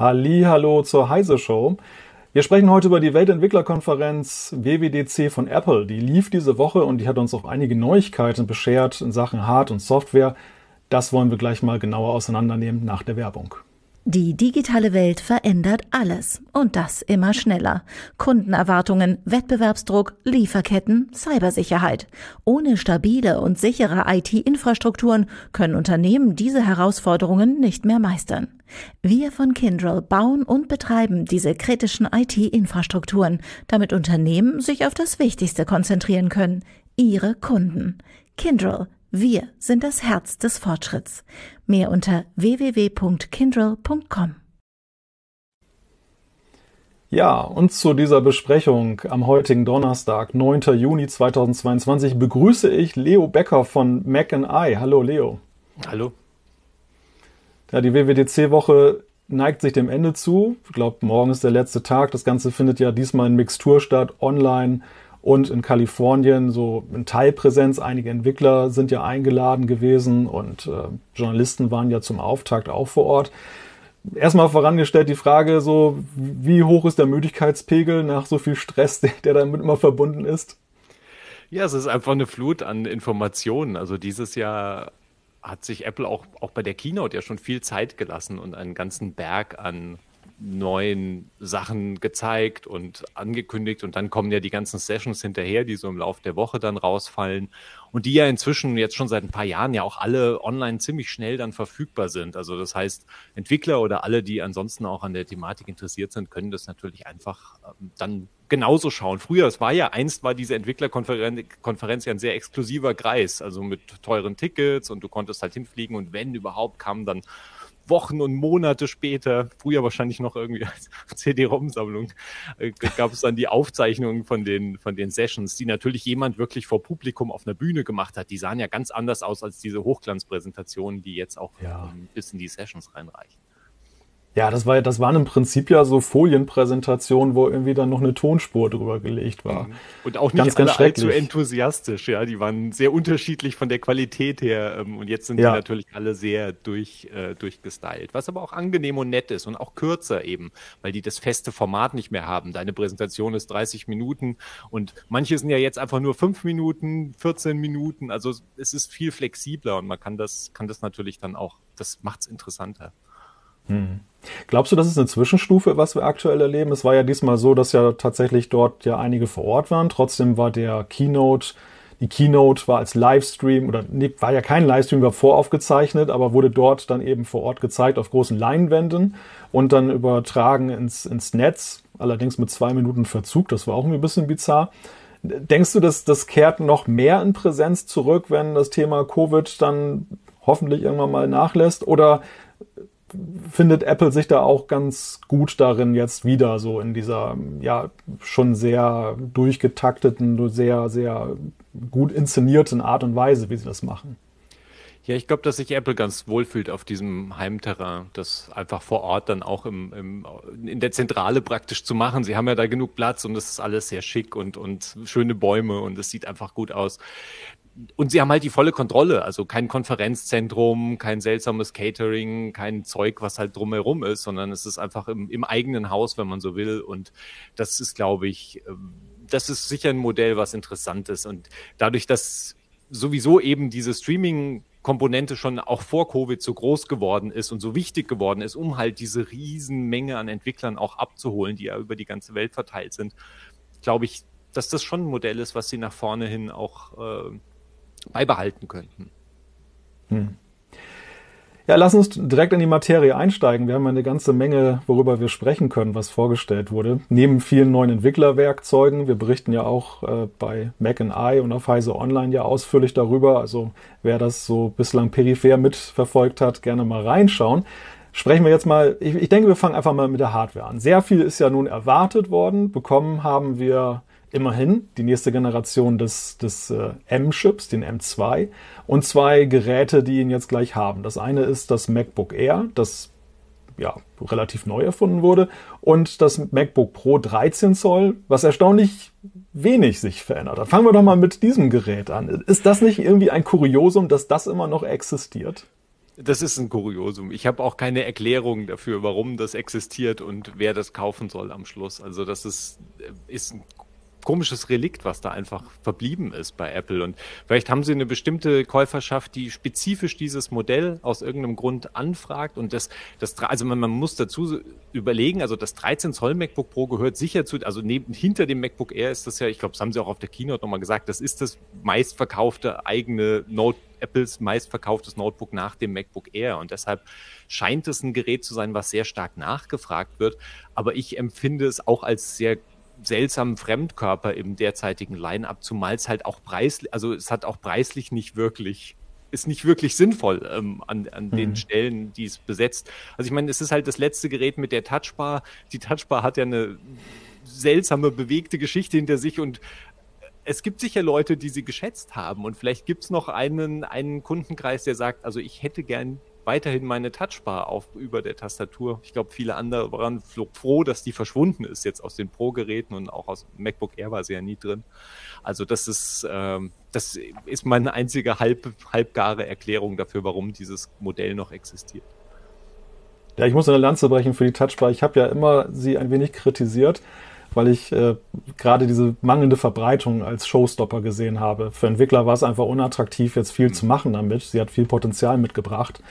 Hallo zur Heise Show. Wir sprechen heute über die Weltentwicklerkonferenz WWDC von Apple. Die lief diese Woche und die hat uns auch einige Neuigkeiten beschert in Sachen Hard- und Software. Das wollen wir gleich mal genauer auseinandernehmen nach der Werbung. Die digitale Welt verändert alles und das immer schneller. Kundenerwartungen, Wettbewerbsdruck, Lieferketten, Cybersicherheit. Ohne stabile und sichere IT-Infrastrukturen können Unternehmen diese Herausforderungen nicht mehr meistern. Wir von Kyndryl bauen und betreiben diese kritischen IT-Infrastrukturen, damit Unternehmen sich auf das Wichtigste konzentrieren können, ihre Kunden. Kyndryl wir sind das Herz des Fortschritts. Mehr unter www.kindrel.com. Ja, und zu dieser Besprechung am heutigen Donnerstag, 9. Juni 2022, begrüße ich Leo Becker von Mac I. Hallo Leo. Hallo. Ja, die WWDC-Woche neigt sich dem Ende zu. Ich glaube, morgen ist der letzte Tag. Das Ganze findet ja diesmal in Mixtur statt, online und in Kalifornien so in Teilpräsenz. Einige Entwickler sind ja eingeladen gewesen und äh, Journalisten waren ja zum Auftakt auch vor Ort. Erstmal vorangestellt die Frage so, wie hoch ist der Müdigkeitspegel nach so viel Stress, der, damit immer verbunden ist? Ja, es ist einfach eine Flut an Informationen. Also dieses Jahr hat sich Apple auch, auch bei der Keynote ja schon viel Zeit gelassen und einen ganzen Berg an neuen Sachen gezeigt und angekündigt und dann kommen ja die ganzen Sessions hinterher, die so im Laufe der Woche dann rausfallen und die ja inzwischen jetzt schon seit ein paar Jahren ja auch alle online ziemlich schnell dann verfügbar sind. Also das heißt, Entwickler oder alle, die ansonsten auch an der Thematik interessiert sind, können das natürlich einfach ähm, dann genauso schauen. Früher, es war ja, einst war diese Entwicklerkonferenz Konferenz ja ein sehr exklusiver Kreis, also mit teuren Tickets und du konntest halt hinfliegen und wenn überhaupt kamen dann Wochen und Monate später, früher wahrscheinlich noch irgendwie als CD-ROM-Sammlung, äh, gab es dann die Aufzeichnungen von den, von den Sessions, die natürlich jemand wirklich vor Publikum auf einer Bühne gemacht hat. Die sahen ja ganz anders aus als diese Hochglanzpräsentationen, die jetzt auch ja. ähm, bis in die Sessions reinreichen. Ja, das war, das waren im Prinzip ja so Folienpräsentationen, wo irgendwie dann noch eine Tonspur drüber gelegt war. Mhm. Und auch nicht ganz, alle ganz allzu enthusiastisch, ja. Die waren sehr unterschiedlich von der Qualität her. Ähm, und jetzt sind ja. die natürlich alle sehr durch, äh, durchgestylt. Was aber auch angenehm und nett ist und auch kürzer eben, weil die das feste Format nicht mehr haben. Deine Präsentation ist 30 Minuten und manche sind ja jetzt einfach nur 5 Minuten, 14 Minuten. Also es ist viel flexibler und man kann das, kann das natürlich dann auch, das macht's interessanter. Hm. Glaubst du, das ist eine Zwischenstufe, was wir aktuell erleben? Es war ja diesmal so, dass ja tatsächlich dort ja einige vor Ort waren. Trotzdem war der Keynote, die Keynote war als Livestream oder nee, war ja kein Livestream, war voraufgezeichnet, aber wurde dort dann eben vor Ort gezeigt auf großen Leinwänden und dann übertragen ins, ins Netz, allerdings mit zwei Minuten Verzug. Das war auch ein bisschen bizarr. Denkst du, dass das kehrt noch mehr in Präsenz zurück, wenn das Thema Covid dann hoffentlich irgendwann mal nachlässt? Oder findet Apple sich da auch ganz gut darin jetzt wieder, so in dieser ja schon sehr durchgetakteten, sehr, sehr gut inszenierten Art und Weise, wie sie das machen. Ja, ich glaube, dass sich Apple ganz wohl fühlt auf diesem Heimterrain, das einfach vor Ort dann auch im, im, in der Zentrale praktisch zu machen. Sie haben ja da genug Platz und es ist alles sehr schick und, und schöne Bäume und es sieht einfach gut aus und sie haben halt die volle Kontrolle, also kein Konferenzzentrum, kein seltsames Catering, kein Zeug, was halt drumherum ist, sondern es ist einfach im, im eigenen Haus, wenn man so will. Und das ist, glaube ich, ähm, das ist sicher ein Modell, was interessant ist. Und dadurch, dass sowieso eben diese Streaming Komponente schon auch vor Covid so groß geworden ist und so wichtig geworden ist, um halt diese Riesenmenge an Entwicklern auch abzuholen, die ja über die ganze Welt verteilt sind, glaube ich, dass das schon ein Modell ist, was sie nach vorne hin auch äh, beibehalten könnten. Hm. Ja, lass uns direkt in die Materie einsteigen. Wir haben eine ganze Menge, worüber wir sprechen können, was vorgestellt wurde. Neben vielen neuen Entwicklerwerkzeugen, wir berichten ja auch äh, bei Mac and I und auf Heise Online ja ausführlich darüber. Also wer das so bislang peripher mitverfolgt hat, gerne mal reinschauen. Sprechen wir jetzt mal, ich, ich denke, wir fangen einfach mal mit der Hardware an. Sehr viel ist ja nun erwartet worden. Bekommen haben wir immerhin die nächste Generation des, des äh, M-Chips, den M2, und zwei Geräte, die ihn jetzt gleich haben. Das eine ist das MacBook Air, das ja, relativ neu erfunden wurde, und das MacBook Pro 13 Zoll, was erstaunlich wenig sich verändert hat. Fangen wir doch mal mit diesem Gerät an. Ist das nicht irgendwie ein Kuriosum, dass das immer noch existiert? Das ist ein Kuriosum. Ich habe auch keine Erklärung dafür, warum das existiert und wer das kaufen soll am Schluss. Also das ist, ist ein komisches Relikt, was da einfach verblieben ist bei Apple. Und vielleicht haben sie eine bestimmte Käuferschaft, die spezifisch dieses Modell aus irgendeinem Grund anfragt. Und das, das also man, man muss dazu überlegen, also das 13 Zoll MacBook Pro gehört sicher zu, also neben, hinter dem MacBook Air ist das ja, ich glaube, das haben sie auch auf der Keynote nochmal gesagt, das ist das meistverkaufte eigene Note Apples meistverkauftes Notebook nach dem MacBook Air. Und deshalb scheint es ein Gerät zu sein, was sehr stark nachgefragt wird. Aber ich empfinde es auch als sehr seltsamen Fremdkörper im derzeitigen Line-up, zumal es halt auch preislich, also es hat auch preislich nicht wirklich ist nicht wirklich sinnvoll ähm, an, an mhm. den Stellen, die es besetzt. Also ich meine, es ist halt das letzte Gerät mit der Touchbar. Die Touchbar hat ja eine seltsame, bewegte Geschichte hinter sich und es gibt sicher Leute, die sie geschätzt haben und vielleicht gibt es noch einen, einen Kundenkreis, der sagt, also ich hätte gern weiterhin meine Touchbar auf über der Tastatur. Ich glaube, viele andere waren froh, dass die verschwunden ist jetzt aus den Pro-Geräten und auch aus MacBook Air war sie ja nie drin. Also das ist ähm, das ist meine einzige halb, halbgare Erklärung dafür, warum dieses Modell noch existiert. Ja, ich muss eine Lanze brechen für die Touchbar. Ich habe ja immer sie ein wenig kritisiert, weil ich äh, gerade diese mangelnde Verbreitung als Showstopper gesehen habe. Für Entwickler war es einfach unattraktiv, jetzt viel mhm. zu machen damit. Sie hat viel Potenzial mitgebracht.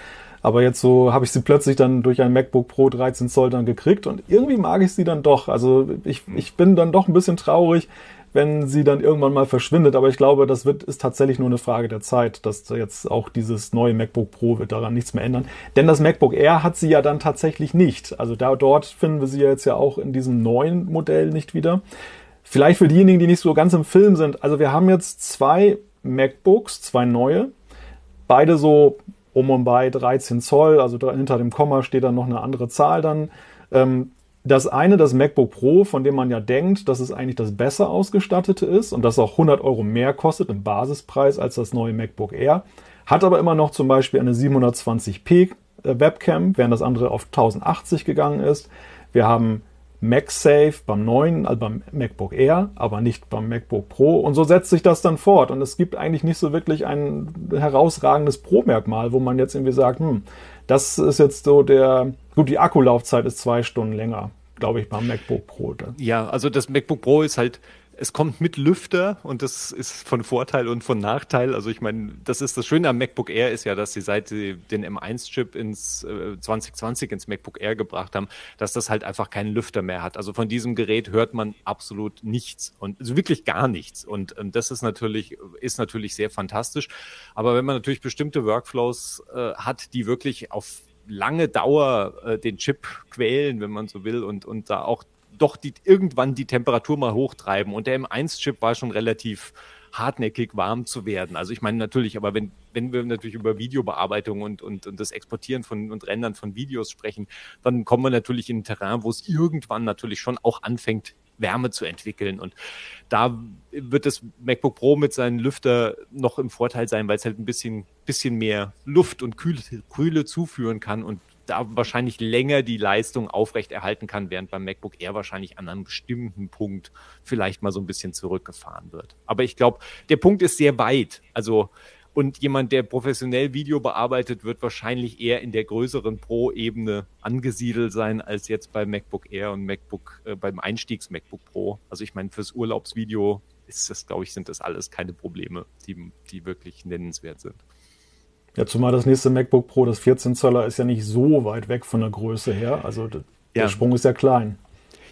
Aber jetzt so habe ich sie plötzlich dann durch ein MacBook Pro 13 Zoll dann gekriegt und irgendwie mag ich sie dann doch. Also ich, mhm. ich bin dann doch ein bisschen traurig, wenn sie dann irgendwann mal verschwindet. Aber ich glaube, das wird, ist tatsächlich nur eine Frage der Zeit, dass jetzt auch dieses neue MacBook Pro wird daran nichts mehr ändern. Denn das MacBook Air hat sie ja dann tatsächlich nicht. Also da, dort finden wir sie jetzt ja auch in diesem neuen Modell nicht wieder. Vielleicht für diejenigen, die nicht so ganz im Film sind. Also wir haben jetzt zwei MacBooks, zwei neue. Beide so um und bei 13 Zoll, also hinter dem Komma steht dann noch eine andere Zahl dann. Ähm, das eine, das MacBook Pro, von dem man ja denkt, dass es eigentlich das besser ausgestattete ist und das auch 100 Euro mehr kostet im Basispreis als das neue MacBook Air, hat aber immer noch zum Beispiel eine 720p äh, Webcam, während das andere auf 1080 gegangen ist. Wir haben MagSafe beim neuen, also beim MacBook Air, aber nicht beim MacBook Pro. Und so setzt sich das dann fort. Und es gibt eigentlich nicht so wirklich ein herausragendes Pro-Merkmal, wo man jetzt irgendwie sagt, hm, das ist jetzt so der, gut, die Akkulaufzeit ist zwei Stunden länger, glaube ich, beim MacBook Pro. Ja, also das MacBook Pro ist halt es kommt mit Lüfter und das ist von Vorteil und von Nachteil. Also ich meine, das ist das Schöne am MacBook Air ist ja, dass sie seit sie den M1-Chip ins äh, 2020 ins MacBook Air gebracht haben, dass das halt einfach keinen Lüfter mehr hat. Also von diesem Gerät hört man absolut nichts und also wirklich gar nichts. Und ähm, das ist natürlich ist natürlich sehr fantastisch. Aber wenn man natürlich bestimmte Workflows äh, hat, die wirklich auf lange Dauer äh, den Chip quälen, wenn man so will, und, und da auch doch die, irgendwann die Temperatur mal hochtreiben. Und der M1-Chip war schon relativ hartnäckig warm zu werden. Also ich meine natürlich, aber wenn, wenn wir natürlich über Videobearbeitung und, und, und das Exportieren von und Rendern von Videos sprechen, dann kommen wir natürlich in ein Terrain, wo es irgendwann natürlich schon auch anfängt, Wärme zu entwickeln. Und da wird das MacBook Pro mit seinen Lüfter noch im Vorteil sein, weil es halt ein bisschen, bisschen mehr Luft und Kühle, Kühle zuführen kann und da wahrscheinlich länger die Leistung aufrechterhalten kann, während beim MacBook Air wahrscheinlich an einem bestimmten Punkt vielleicht mal so ein bisschen zurückgefahren wird. Aber ich glaube, der Punkt ist sehr weit. Also und jemand, der professionell Video bearbeitet, wird wahrscheinlich eher in der größeren Pro-Ebene angesiedelt sein, als jetzt bei MacBook Air und MacBook, äh, beim Einstiegs-MacBook Pro. Also ich meine, fürs Urlaubsvideo ist das, glaube ich, sind das alles keine Probleme, die, die wirklich nennenswert sind. Ja, zumal das nächste MacBook Pro, das 14 Zoller, ist ja nicht so weit weg von der Größe her. Also der ja. Sprung ist ja klein.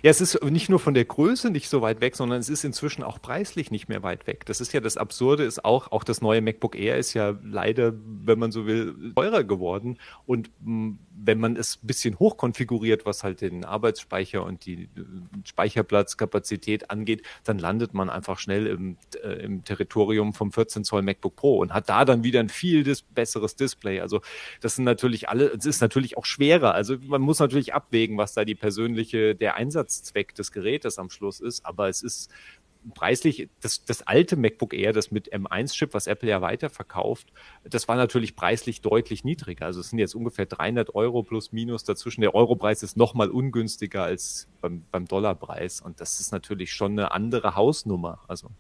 Ja, es ist nicht nur von der Größe nicht so weit weg, sondern es ist inzwischen auch preislich nicht mehr weit weg. Das ist ja das Absurde, ist auch, auch das neue MacBook Air ist ja leider, wenn man so will, teurer geworden. Und hm, wenn man es ein bisschen hochkonfiguriert, was halt den Arbeitsspeicher und die äh, Speicherplatzkapazität angeht, dann landet man einfach schnell im, äh, im Territorium vom 14 Zoll MacBook Pro und hat da dann wieder ein viel dis besseres Display. Also das sind natürlich alle, es ist natürlich auch schwerer. Also man muss natürlich abwägen, was da die persönliche, der Einsatzzweck des Gerätes am Schluss ist, aber es ist preislich, das, das alte MacBook Air, das mit M1-Chip, was Apple ja weiterverkauft, das war natürlich preislich deutlich niedriger. Also es sind jetzt ungefähr 300 Euro plus minus dazwischen. Der Europreis ist nochmal ungünstiger als beim, beim Dollarpreis. Und das ist natürlich schon eine andere Hausnummer. Also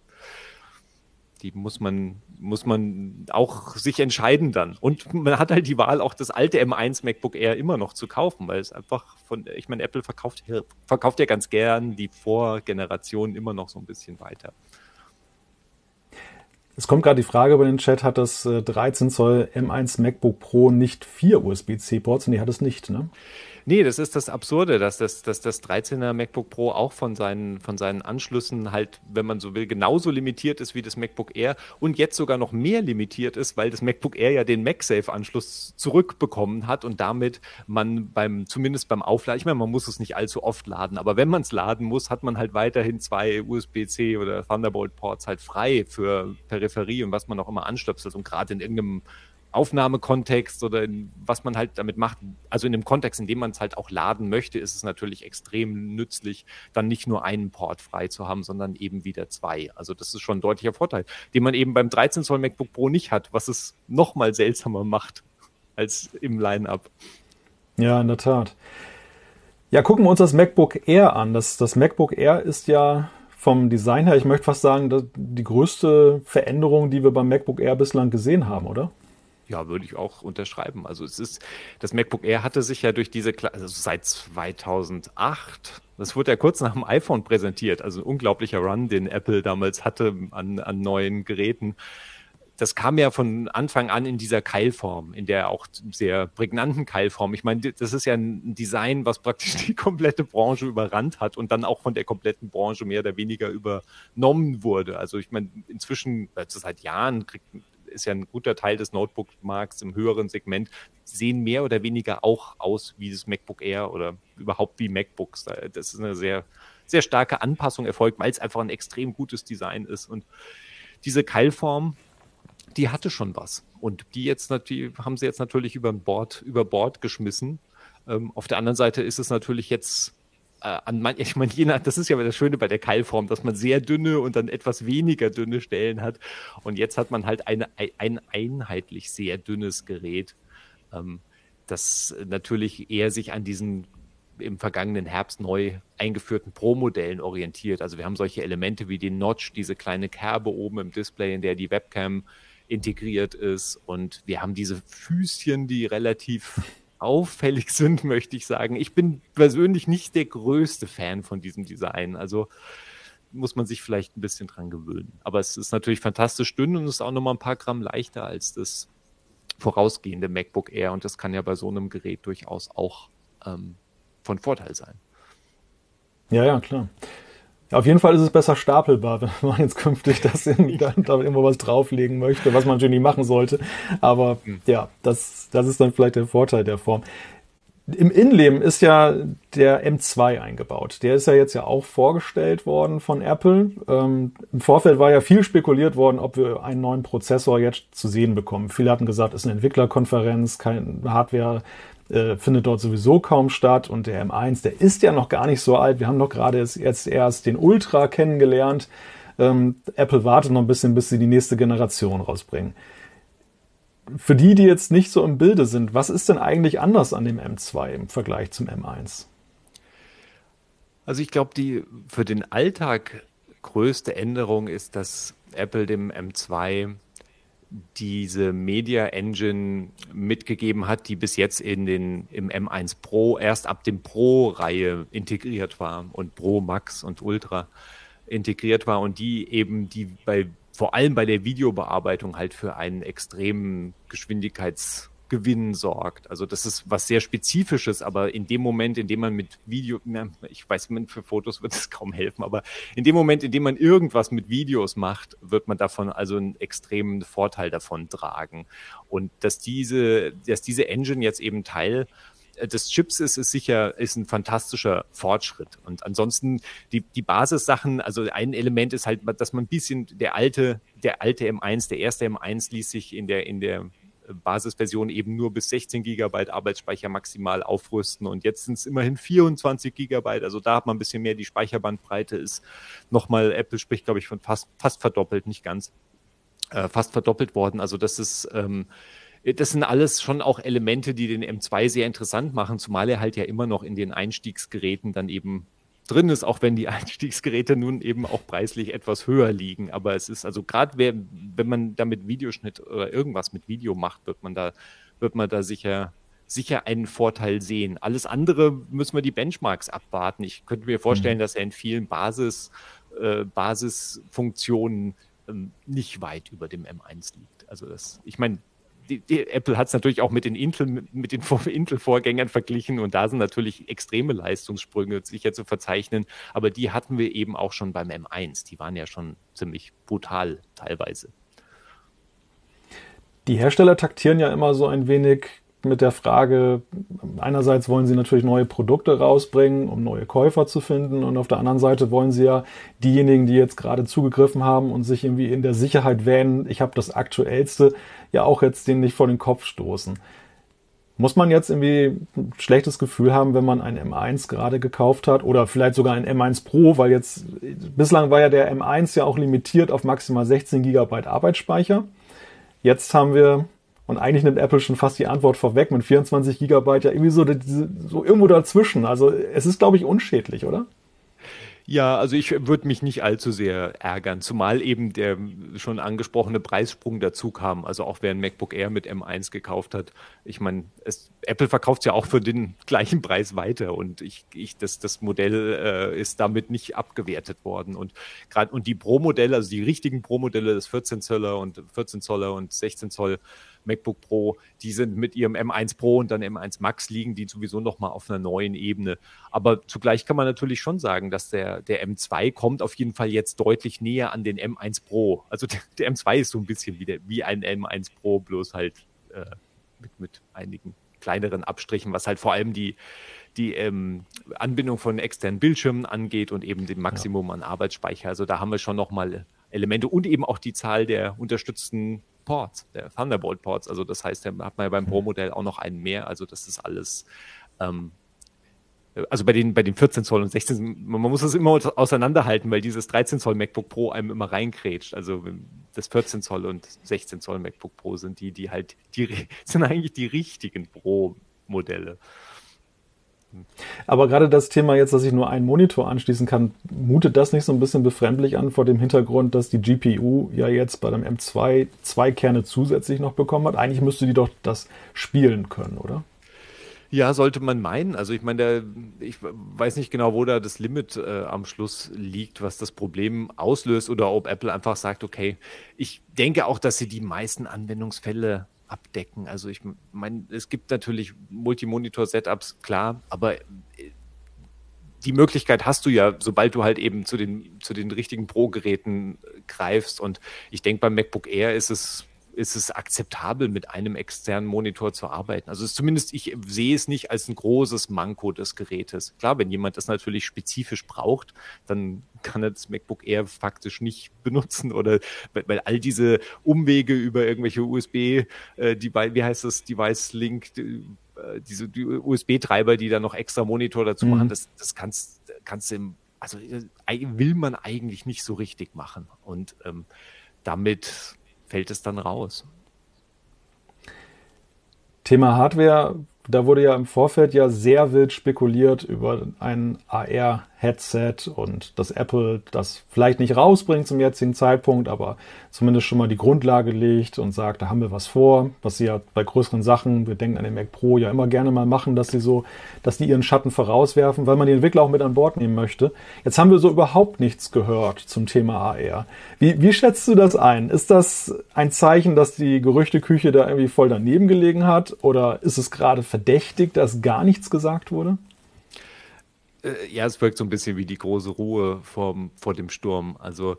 die muss man, muss man auch sich entscheiden dann. Und man hat halt die Wahl, auch das alte M1 MacBook Air immer noch zu kaufen, weil es einfach von, ich meine, Apple verkauft, verkauft ja ganz gern die Vorgeneration immer noch so ein bisschen weiter. Es kommt gerade die Frage über den Chat, hat das 13 äh, Zoll M1 MacBook Pro nicht vier USB-C-Ports? Nee, hat es nicht, ne? Nee, das ist das Absurde, dass das, dass das 13er MacBook Pro auch von seinen, von seinen Anschlüssen halt, wenn man so will, genauso limitiert ist wie das MacBook Air und jetzt sogar noch mehr limitiert ist, weil das MacBook Air ja den MagSafe-Anschluss zurückbekommen hat und damit man beim, zumindest beim Aufladen, ich meine, man muss es nicht allzu oft laden, aber wenn man es laden muss, hat man halt weiterhin zwei USB-C oder Thunderbolt-Ports halt frei für Peripherie und was man auch immer anstöpselt und gerade in irgendeinem Aufnahmekontext oder in, was man halt damit macht, also in dem Kontext, in dem man es halt auch laden möchte, ist es natürlich extrem nützlich, dann nicht nur einen Port frei zu haben, sondern eben wieder zwei. Also das ist schon ein deutlicher Vorteil, den man eben beim 13 Zoll MacBook Pro nicht hat, was es nochmal seltsamer macht als im Line-Up. Ja, in der Tat. Ja, gucken wir uns das MacBook Air an. Das, das MacBook Air ist ja vom Design her, ich möchte fast sagen, die größte Veränderung, die wir beim MacBook Air bislang gesehen haben, oder? Ja, würde ich auch unterschreiben. Also es ist, das MacBook Air hatte sich ja durch diese, also seit 2008, das wurde ja kurz nach dem iPhone präsentiert, also ein unglaublicher Run, den Apple damals hatte an, an neuen Geräten. Das kam ja von Anfang an in dieser Keilform, in der auch sehr prägnanten Keilform. Ich meine, das ist ja ein Design, was praktisch die komplette Branche überrannt hat und dann auch von der kompletten Branche mehr oder weniger übernommen wurde. Also ich meine, inzwischen, also seit Jahren kriegt ist ja ein guter Teil des Notebook-Markts im höheren Segment, sehen mehr oder weniger auch aus wie das MacBook Air oder überhaupt wie MacBooks. Das ist eine sehr, sehr starke Anpassung erfolgt, weil es einfach ein extrem gutes Design ist. Und diese Keilform, die hatte schon was. Und die jetzt die haben sie jetzt natürlich über Bord, über Bord geschmissen. Ähm, auf der anderen Seite ist es natürlich jetzt äh, an man, ich meine, je nach, das ist ja das Schöne bei der Keilform, dass man sehr dünne und dann etwas weniger dünne Stellen hat. Und jetzt hat man halt eine, ein einheitlich sehr dünnes Gerät, ähm, das natürlich eher sich an diesen im vergangenen Herbst neu eingeführten Pro-Modellen orientiert. Also wir haben solche Elemente wie den Notch, diese kleine Kerbe oben im Display, in der die Webcam integriert ist. Und wir haben diese Füßchen, die relativ auffällig sind, möchte ich sagen. Ich bin persönlich nicht der größte Fan von diesem Design. Also muss man sich vielleicht ein bisschen dran gewöhnen. Aber es ist natürlich fantastisch dünn und ist auch nochmal ein paar Gramm leichter als das vorausgehende MacBook Air. Und das kann ja bei so einem Gerät durchaus auch ähm, von Vorteil sein. Ja, ja, klar. Ja, auf jeden Fall ist es besser stapelbar, wenn man jetzt künftig das in, da, da irgendwo was drauflegen möchte, was man natürlich nicht machen sollte. Aber mhm. ja, das, das ist dann vielleicht der Vorteil der Form. Im Innenleben ist ja der M2 eingebaut. Der ist ja jetzt ja auch vorgestellt worden von Apple. Ähm, Im Vorfeld war ja viel spekuliert worden, ob wir einen neuen Prozessor jetzt zu sehen bekommen. Viele hatten gesagt, es ist eine Entwicklerkonferenz, kein Hardware äh, findet dort sowieso kaum statt. Und der M1, der ist ja noch gar nicht so alt. Wir haben doch gerade jetzt erst den Ultra kennengelernt. Ähm, Apple wartet noch ein bisschen, bis sie die nächste Generation rausbringen. Für die, die jetzt nicht so im Bilde sind, was ist denn eigentlich anders an dem M2 im Vergleich zum M1? Also ich glaube, die für den Alltag größte Änderung ist, dass Apple dem M2 diese Media Engine mitgegeben hat, die bis jetzt in den, im M1 Pro erst ab dem Pro-Reihe integriert war und Pro Max und Ultra integriert war und die eben die bei vor allem bei der Videobearbeitung halt für einen extremen Geschwindigkeits Gewinn sorgt. Also das ist was sehr Spezifisches, aber in dem Moment, in dem man mit Video, ich weiß, für Fotos wird es kaum helfen, aber in dem Moment, in dem man irgendwas mit Videos macht, wird man davon also einen extremen Vorteil davon tragen. Und dass diese, dass diese Engine jetzt eben Teil äh, des Chips ist, ist sicher, ist ein fantastischer Fortschritt. Und ansonsten die, die Basissachen, also ein Element ist halt, dass man ein bisschen der alte, der alte M1, der erste M1 ließ sich in der, in der Basisversion eben nur bis 16 Gigabyte Arbeitsspeicher maximal aufrüsten und jetzt sind es immerhin 24 Gigabyte. Also da hat man ein bisschen mehr. Die Speicherbandbreite ist nochmal, Apple spricht, glaube ich, von fast, fast verdoppelt, nicht ganz, äh, fast verdoppelt worden. Also das ist, ähm, das sind alles schon auch Elemente, die den M2 sehr interessant machen, zumal er halt ja immer noch in den Einstiegsgeräten dann eben drin ist, auch wenn die Einstiegsgeräte nun eben auch preislich etwas höher liegen. Aber es ist also gerade, wenn man damit Videoschnitt oder irgendwas mit Video macht, wird man da, wird man da sicher sicher einen Vorteil sehen. Alles andere müssen wir die Benchmarks abwarten. Ich könnte mir vorstellen, mhm. dass er in vielen Basis, äh, Basisfunktionen ähm, nicht weit über dem M1 liegt. Also das, ich meine, die, die Apple hat es natürlich auch mit den Intel, mit den Intel-Vorgängern verglichen und da sind natürlich extreme Leistungssprünge sicher zu verzeichnen, aber die hatten wir eben auch schon beim M1. Die waren ja schon ziemlich brutal teilweise. Die Hersteller taktieren ja immer so ein wenig mit der Frage, einerseits wollen sie natürlich neue Produkte rausbringen, um neue Käufer zu finden und auf der anderen Seite wollen sie ja diejenigen, die jetzt gerade zugegriffen haben und sich irgendwie in der Sicherheit wähnen, ich habe das aktuellste, ja auch jetzt den nicht vor den Kopf stoßen. Muss man jetzt irgendwie ein schlechtes Gefühl haben, wenn man ein M1 gerade gekauft hat oder vielleicht sogar ein M1 Pro, weil jetzt bislang war ja der M1 ja auch limitiert auf maximal 16 GB Arbeitsspeicher. Jetzt haben wir und eigentlich nimmt Apple schon fast die Antwort vorweg mit 24 Gigabyte ja irgendwie so, so irgendwo dazwischen. Also es ist, glaube ich, unschädlich, oder? Ja, also ich würde mich nicht allzu sehr ärgern, zumal eben der schon angesprochene Preissprung dazu kam. Also auch wer ein MacBook Air mit M1 gekauft hat, ich meine, Apple verkauft ja auch für den gleichen Preis weiter und ich, ich das, das Modell äh, ist damit nicht abgewertet worden. Und gerade und die Pro-Modelle, also die richtigen Pro-Modelle, das 14 Zoller und 14 Zoller und 16 Zoll, MacBook Pro, die sind mit ihrem M1 Pro und dann M1 Max liegen, die sowieso nochmal auf einer neuen Ebene. Aber zugleich kann man natürlich schon sagen, dass der, der M2 kommt auf jeden Fall jetzt deutlich näher an den M1 Pro. Also der, der M2 ist so ein bisschen wie, der, wie ein M1 Pro, bloß halt äh, mit, mit einigen kleineren Abstrichen, was halt vor allem die, die ähm, Anbindung von externen Bildschirmen angeht und eben dem Maximum ja. an Arbeitsspeicher. Also da haben wir schon nochmal Elemente und eben auch die Zahl der unterstützten Ports, der Thunderbolt Ports. Also das heißt, da hat man ja beim mhm. Pro-Modell auch noch einen mehr. Also das ist alles, ähm, also bei den, bei den 14 Zoll und 16, man muss das immer auseinanderhalten, weil dieses 13 Zoll MacBook Pro einem immer reinkrätscht. Also das 14 Zoll und 16 Zoll MacBook Pro sind die, die halt, die sind eigentlich die richtigen Pro-Modelle. Aber gerade das Thema jetzt, dass ich nur einen Monitor anschließen kann, mutet das nicht so ein bisschen befremdlich an vor dem Hintergrund, dass die GPU ja jetzt bei dem M2 zwei Kerne zusätzlich noch bekommen hat? Eigentlich müsste die doch das spielen können, oder? Ja, sollte man meinen. Also ich meine, ich weiß nicht genau, wo da das Limit äh, am Schluss liegt, was das Problem auslöst oder ob Apple einfach sagt, okay, ich denke auch, dass sie die meisten Anwendungsfälle abdecken. Also ich meine, es gibt natürlich Multimonitor-Setups, klar, aber äh, die Möglichkeit hast du ja, sobald du halt eben zu den, zu den richtigen Pro-Geräten greifst. Und ich denke, beim MacBook Air ist es ist es akzeptabel, mit einem externen Monitor zu arbeiten. Also zumindest ich sehe es nicht als ein großes Manko des Gerätes. Klar, wenn jemand das natürlich spezifisch braucht, dann kann er das MacBook Air faktisch nicht benutzen oder weil, all diese Umwege über irgendwelche USB, äh, die, wie heißt das, Device Link, die, äh, diese die USB-Treiber, die dann noch extra Monitor dazu mhm. machen, das, das kannst, kannst du im, also äh, will man eigentlich nicht so richtig machen. Und ähm, damit fällt es dann raus. Thema Hardware, da wurde ja im Vorfeld ja sehr wild spekuliert über ein AR Headset und dass Apple das vielleicht nicht rausbringt zum jetzigen Zeitpunkt, aber zumindest schon mal die Grundlage legt und sagt, da haben wir was vor, was sie ja bei größeren Sachen, wir denken an den Mac Pro ja immer gerne mal machen, dass sie so, dass die ihren Schatten vorauswerfen, weil man die Entwickler auch mit an Bord nehmen möchte. Jetzt haben wir so überhaupt nichts gehört zum Thema AR. Wie, wie schätzt du das ein? Ist das ein Zeichen, dass die Gerüchteküche da irgendwie voll daneben gelegen hat oder ist es gerade verdächtig, dass gar nichts gesagt wurde? Äh, ja, es wirkt so ein bisschen wie die große Ruhe vorm, vor dem Sturm. Also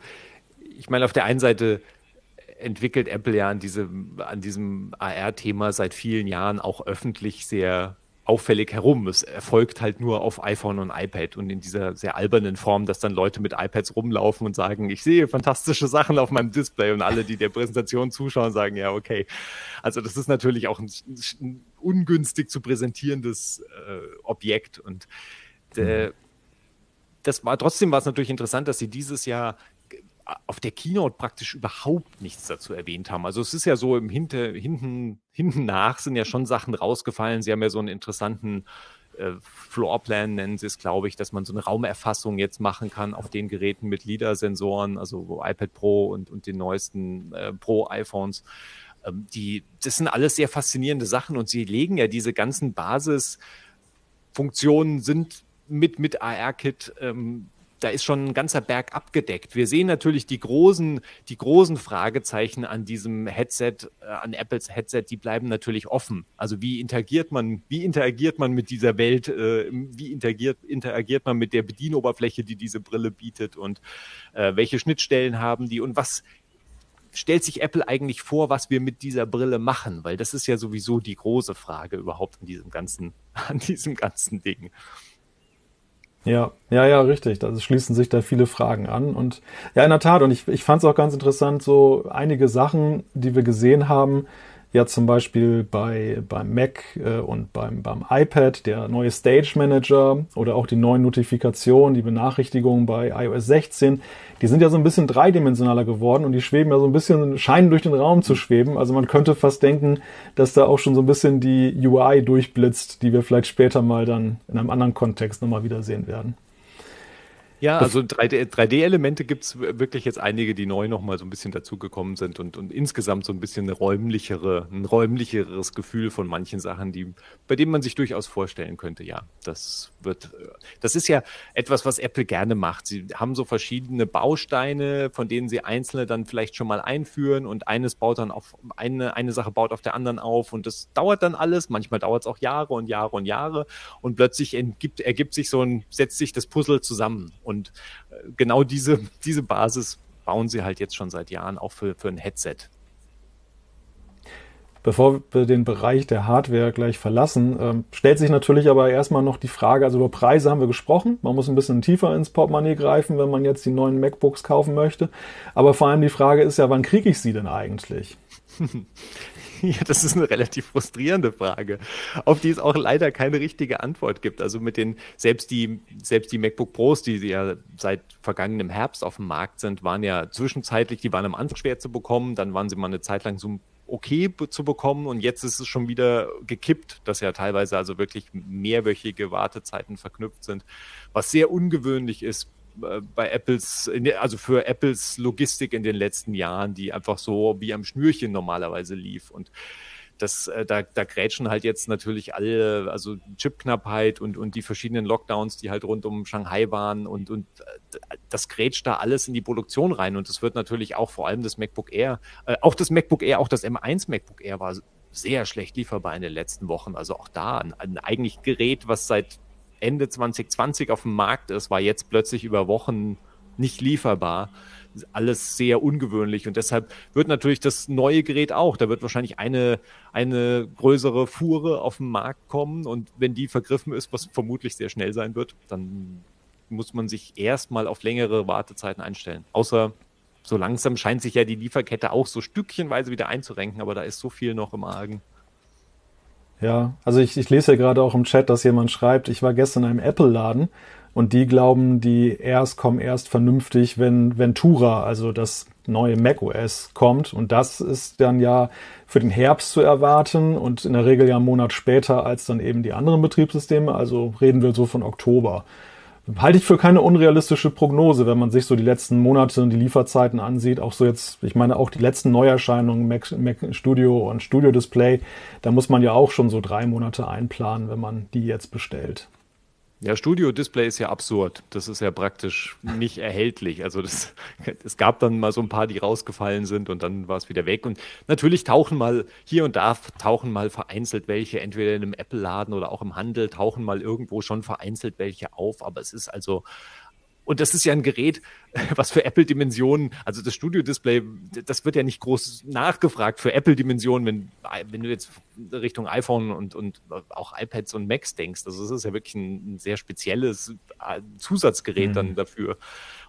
ich meine, auf der einen Seite entwickelt Apple ja an, diese, an diesem AR-Thema seit vielen Jahren auch öffentlich sehr auffällig herum. Es erfolgt halt nur auf iPhone und iPad und in dieser sehr albernen Form, dass dann Leute mit iPads rumlaufen und sagen, ich sehe fantastische Sachen auf meinem Display und alle, die der Präsentation zuschauen, sagen, ja, okay. Also das ist natürlich auch ein, ein ungünstig zu präsentierendes äh, Objekt und äh, das war trotzdem war es natürlich interessant, dass sie dieses Jahr auf der Keynote praktisch überhaupt nichts dazu erwähnt haben. Also es ist ja so im Hinter, hinten, hinten nach sind ja schon Sachen rausgefallen. Sie haben ja so einen interessanten äh, Floorplan nennen sie es, glaube ich, dass man so eine Raumerfassung jetzt machen kann auf den Geräten mit LIDAR-Sensoren, also iPad Pro und, und den neuesten äh, Pro-iPhones. Ähm, die, das sind alles sehr faszinierende Sachen und sie legen ja diese ganzen Basisfunktionen sind mit, mit AR-Kit ähm, da ist schon ein ganzer Berg abgedeckt. Wir sehen natürlich die großen, die großen Fragezeichen an diesem Headset, äh, an Apples Headset, die bleiben natürlich offen. Also wie interagiert man, wie interagiert man mit dieser Welt, äh, wie interagiert, interagiert man mit der Bedienoberfläche, die diese Brille bietet und äh, welche Schnittstellen haben die und was stellt sich Apple eigentlich vor, was wir mit dieser Brille machen? Weil das ist ja sowieso die große Frage überhaupt an diesem ganzen, an diesem ganzen Ding. Ja, ja, ja, richtig. Da schließen sich da viele Fragen an. Und ja, in der Tat, und ich, ich fand es auch ganz interessant, so einige Sachen, die wir gesehen haben, ja zum Beispiel bei, beim Mac äh, und beim, beim iPad, der neue Stage Manager oder auch die neuen Notifikationen, die Benachrichtigungen bei iOS 16, die sind ja so ein bisschen dreidimensionaler geworden und die schweben ja so ein bisschen, scheinen durch den Raum zu schweben. Also man könnte fast denken, dass da auch schon so ein bisschen die UI durchblitzt, die wir vielleicht später mal dann in einem anderen Kontext nochmal wiedersehen werden. Ja, also 3D-Elemente 3D gibt es wirklich jetzt einige, die neu nochmal so ein bisschen dazugekommen sind und, und insgesamt so ein bisschen eine räumlichere, ein räumlicheres Gefühl von manchen Sachen, die, bei denen man sich durchaus vorstellen könnte, ja, das wird, das ist ja etwas, was Apple gerne macht. Sie haben so verschiedene Bausteine, von denen sie einzelne dann vielleicht schon mal einführen und eines baut dann auf, eine, eine Sache baut auf der anderen auf und das dauert dann alles. Manchmal dauert es auch Jahre und Jahre und Jahre und plötzlich entgibt, ergibt sich so ein, setzt sich das Puzzle zusammen und äh, genau diese, diese Basis bauen sie halt jetzt schon seit Jahren auch für, für ein Headset. Bevor wir den Bereich der Hardware gleich verlassen, ähm, stellt sich natürlich aber erstmal noch die Frage, also über Preise haben wir gesprochen. Man muss ein bisschen tiefer ins Portemonnaie greifen, wenn man jetzt die neuen MacBooks kaufen möchte. Aber vor allem die Frage ist ja, wann kriege ich sie denn eigentlich? Ja, das ist eine relativ frustrierende Frage, auf die es auch leider keine richtige Antwort gibt. Also mit den, selbst die, selbst die MacBook Pros, die ja seit vergangenem Herbst auf dem Markt sind, waren ja zwischenzeitlich, die waren am Anfang schwer zu bekommen, dann waren sie mal eine Zeit lang so okay zu bekommen und jetzt ist es schon wieder gekippt, dass ja teilweise also wirklich mehrwöchige Wartezeiten verknüpft sind, was sehr ungewöhnlich ist bei Apples, also für Apples Logistik in den letzten Jahren, die einfach so wie am Schnürchen normalerweise lief. Und das, äh, da, da grätschen halt jetzt natürlich alle, also Chipknappheit und, und die verschiedenen Lockdowns, die halt rund um Shanghai waren und, und äh, das grätscht da alles in die Produktion rein. Und es wird natürlich auch vor allem das MacBook Air, äh, auch das MacBook Air, auch das M1 MacBook Air war sehr schlecht lieferbar in den letzten Wochen. Also auch da ein, ein eigentlich Gerät, was seit Ende 2020 auf dem Markt ist, war jetzt plötzlich über Wochen nicht lieferbar. Alles sehr ungewöhnlich und deshalb wird natürlich das neue Gerät auch, da wird wahrscheinlich eine, eine größere Fuhre auf den Markt kommen und wenn die vergriffen ist, was vermutlich sehr schnell sein wird, dann muss man sich erstmal auf längere Wartezeiten einstellen. Außer so langsam scheint sich ja die Lieferkette auch so stückchenweise wieder einzurenken, aber da ist so viel noch im Argen. Ja, also ich, ich lese ja gerade auch im Chat, dass jemand schreibt, ich war gestern in einem Apple-Laden und die glauben, die erst kommen erst vernünftig, wenn Ventura, also das neue macOS kommt. Und das ist dann ja für den Herbst zu erwarten und in der Regel ja einen Monat später als dann eben die anderen Betriebssysteme. Also reden wir so von Oktober halte ich für keine unrealistische Prognose, wenn man sich so die letzten Monate und die Lieferzeiten ansieht. Auch so jetzt, ich meine, auch die letzten Neuerscheinungen, Mac, Mac Studio und Studio Display, da muss man ja auch schon so drei Monate einplanen, wenn man die jetzt bestellt. Ja, Studio Display ist ja absurd. Das ist ja praktisch nicht erhältlich. Also das, es gab dann mal so ein paar, die rausgefallen sind und dann war es wieder weg. Und natürlich tauchen mal hier und da tauchen mal vereinzelt welche, entweder in einem Apple-Laden oder auch im Handel, tauchen mal irgendwo schon vereinzelt welche auf. Aber es ist also und das ist ja ein Gerät, was für Apple-Dimensionen, also das Studio-Display, das wird ja nicht groß nachgefragt für Apple-Dimensionen, wenn, wenn du jetzt Richtung iPhone und, und auch iPads und Macs denkst. Also es ist ja wirklich ein, sehr spezielles äh, Zusatzgerät mhm. dann dafür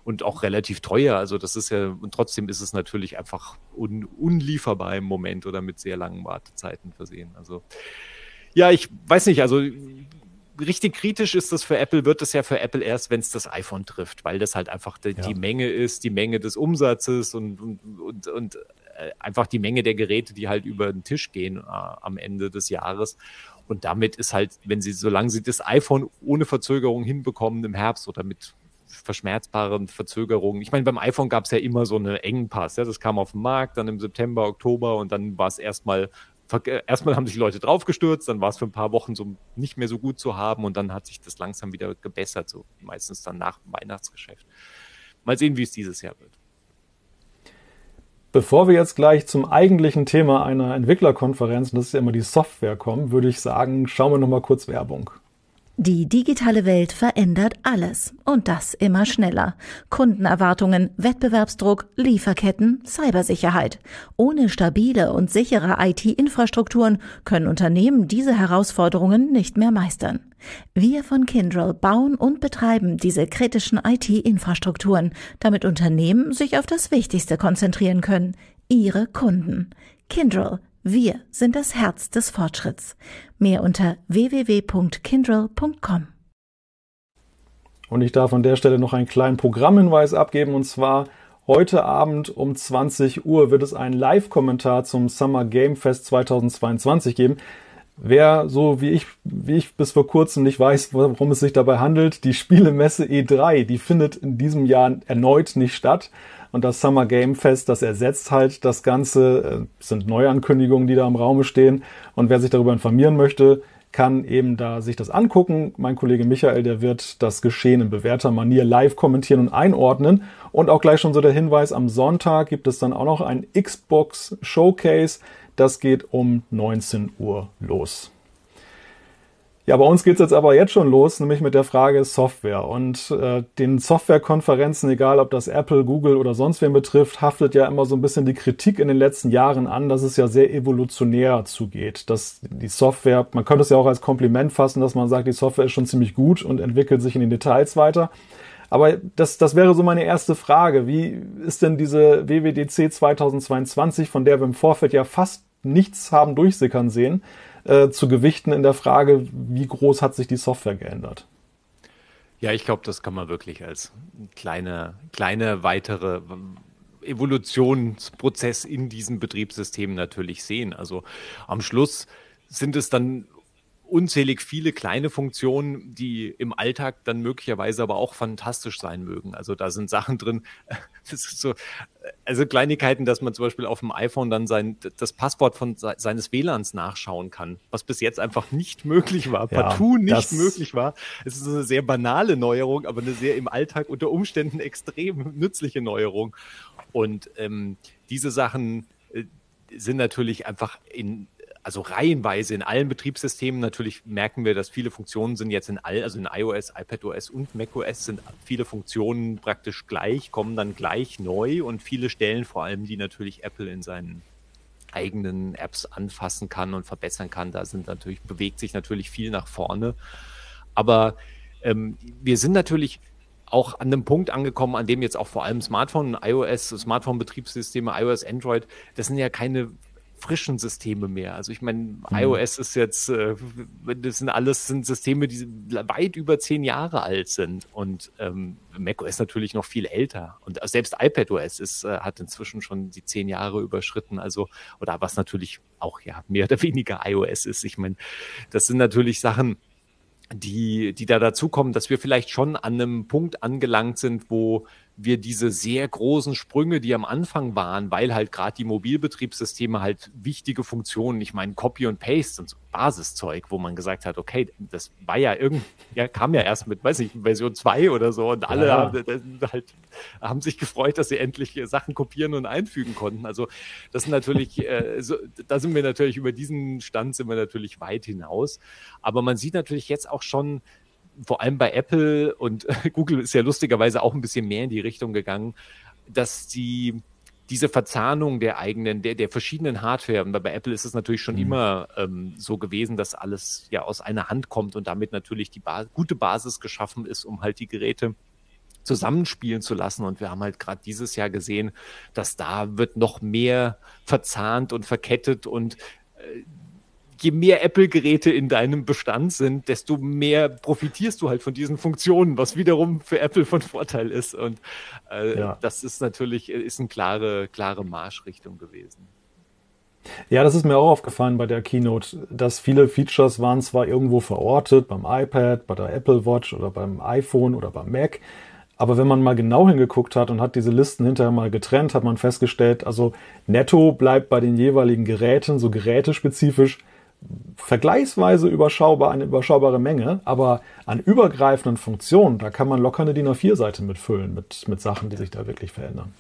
und auch relativ teuer. Also das ist ja, und trotzdem ist es natürlich einfach un, unlieferbar im Moment oder mit sehr langen Wartezeiten versehen. Also ja, ich weiß nicht, also richtig kritisch ist das für Apple, wird es ja für Apple erst, wenn es das iPhone trifft, weil das halt einfach die, ja. die, Menge ist, die Menge des Umsatzes und, und, und, und äh, einfach die Menge der Geräte, die halt über den Tisch gehen äh, am Ende des Jahres. Und damit ist halt, wenn sie, solange sie das iPhone ohne Verzögerung hinbekommen im Herbst oder mit verschmerzbaren Verzögerungen. Ich meine, beim iPhone gab es ja immer so eine Engpass. Ja? Das kam auf den Markt dann im September, Oktober und dann war es erstmal erstmal haben sich Leute draufgestürzt, dann war es für ein paar Wochen so nicht mehr so gut zu haben und dann hat sich das langsam wieder gebessert, so meistens dann nach dem Weihnachtsgeschäft. Mal sehen, wie es dieses Jahr wird. Bevor wir jetzt gleich zum eigentlichen Thema einer Entwicklerkonferenz, das ist ja immer die Software, kommen, würde ich sagen, schauen wir noch mal kurz Werbung. Die digitale Welt verändert alles und das immer schneller. Kundenerwartungen, Wettbewerbsdruck, Lieferketten, Cybersicherheit. Ohne stabile und sichere IT-Infrastrukturen können Unternehmen diese Herausforderungen nicht mehr meistern. Wir von Kyndryl bauen und betreiben diese kritischen IT-Infrastrukturen, damit Unternehmen sich auf das Wichtigste konzentrieren können, ihre Kunden. Kyndryl wir sind das Herz des Fortschritts. Mehr unter www.kindrel.com. Und ich darf an der Stelle noch einen kleinen Programmhinweis abgeben und zwar heute Abend um 20 Uhr wird es einen Live-Kommentar zum Summer Game Fest 2022 geben. Wer so wie ich, wie ich bis vor kurzem nicht weiß, worum es sich dabei handelt, die Spielemesse E3, die findet in diesem Jahr erneut nicht statt. Und das Summer Game Fest, das ersetzt halt das Ganze, äh, sind Neuankündigungen, die da im Raume stehen. Und wer sich darüber informieren möchte, kann eben da sich das angucken. Mein Kollege Michael, der wird das Geschehen in bewährter Manier live kommentieren und einordnen. Und auch gleich schon so der Hinweis, am Sonntag gibt es dann auch noch ein Xbox Showcase. Das geht um 19 Uhr los. Ja, bei uns geht's jetzt aber jetzt schon los, nämlich mit der Frage Software. Und äh, den Softwarekonferenzen, egal ob das Apple, Google oder sonst wen betrifft, haftet ja immer so ein bisschen die Kritik in den letzten Jahren an, dass es ja sehr evolutionär zugeht. Dass die Software, man könnte es ja auch als Kompliment fassen, dass man sagt, die Software ist schon ziemlich gut und entwickelt sich in den Details weiter. Aber das, das wäre so meine erste Frage. Wie ist denn diese WWDC 2022, von der wir im Vorfeld ja fast nichts haben durchsickern sehen, äh, zu gewichten in der Frage, wie groß hat sich die Software geändert? Ja, ich glaube, das kann man wirklich als kleine, kleine weitere Evolutionsprozess in diesem Betriebssystem natürlich sehen. Also am Schluss sind es dann unzählig viele kleine Funktionen, die im Alltag dann möglicherweise aber auch fantastisch sein mögen. Also da sind Sachen drin, so, also Kleinigkeiten, dass man zum Beispiel auf dem iPhone dann sein, das Passwort von seines WLANs nachschauen kann, was bis jetzt einfach nicht möglich war, ja, partout nicht möglich war. Es ist eine sehr banale Neuerung, aber eine sehr im Alltag unter Umständen extrem nützliche Neuerung. Und ähm, diese Sachen äh, sind natürlich einfach in also reihenweise in allen Betriebssystemen. Natürlich merken wir, dass viele Funktionen sind jetzt in all, also in iOS, iPadOS und macOS sind viele Funktionen praktisch gleich, kommen dann gleich neu und viele Stellen vor allem, die natürlich Apple in seinen eigenen Apps anfassen kann und verbessern kann. Da sind natürlich, bewegt sich natürlich viel nach vorne. Aber ähm, wir sind natürlich auch an einem Punkt angekommen, an dem jetzt auch vor allem Smartphone, iOS, Smartphone-Betriebssysteme, iOS, Android, das sind ja keine frischen Systeme mehr. Also ich meine, mhm. iOS ist jetzt, äh, das sind alles sind Systeme, die weit über zehn Jahre alt sind und ähm, macOS natürlich noch viel älter und selbst iPadOS ist, äh, hat inzwischen schon die zehn Jahre überschritten. Also oder was natürlich auch ja mehr oder weniger iOS ist. Ich meine, das sind natürlich Sachen, die, die da dazukommen, dass wir vielleicht schon an einem Punkt angelangt sind, wo wir diese sehr großen Sprünge, die am Anfang waren, weil halt gerade die Mobilbetriebssysteme halt wichtige Funktionen, ich meine Copy und Paste und so Basiszeug, wo man gesagt hat, okay, das war ja irgendwie, ja, kam ja erst mit, weiß ich, Version 2 oder so und alle ja. haben, halt, haben sich gefreut, dass sie endlich Sachen kopieren und einfügen konnten. Also das ist natürlich, äh, so, da sind wir natürlich über diesen Stand sind wir natürlich weit hinaus. Aber man sieht natürlich jetzt auch schon, vor allem bei Apple und Google ist ja lustigerweise auch ein bisschen mehr in die Richtung gegangen, dass die diese Verzahnung der eigenen, der, der verschiedenen Hardware, und bei Apple ist es natürlich schon mhm. immer ähm, so gewesen, dass alles ja aus einer Hand kommt und damit natürlich die ba gute Basis geschaffen ist, um halt die Geräte zusammenspielen zu lassen. Und wir haben halt gerade dieses Jahr gesehen, dass da wird noch mehr verzahnt und verkettet und äh, je mehr Apple-Geräte in deinem Bestand sind, desto mehr profitierst du halt von diesen Funktionen, was wiederum für Apple von Vorteil ist. Und äh, ja. das ist natürlich ist eine klare, klare Marschrichtung gewesen. Ja, das ist mir auch aufgefallen bei der Keynote, dass viele Features waren zwar irgendwo verortet, beim iPad, bei der Apple Watch oder beim iPhone oder beim Mac, aber wenn man mal genau hingeguckt hat und hat diese Listen hinterher mal getrennt, hat man festgestellt, also netto bleibt bei den jeweiligen Geräten, so gerätespezifisch, vergleichsweise überschaubar, eine überschaubare Menge, aber an übergreifenden Funktionen, da kann man locker eine DIN A4-Seite mitfüllen mit, mit Sachen, die sich da wirklich verändern.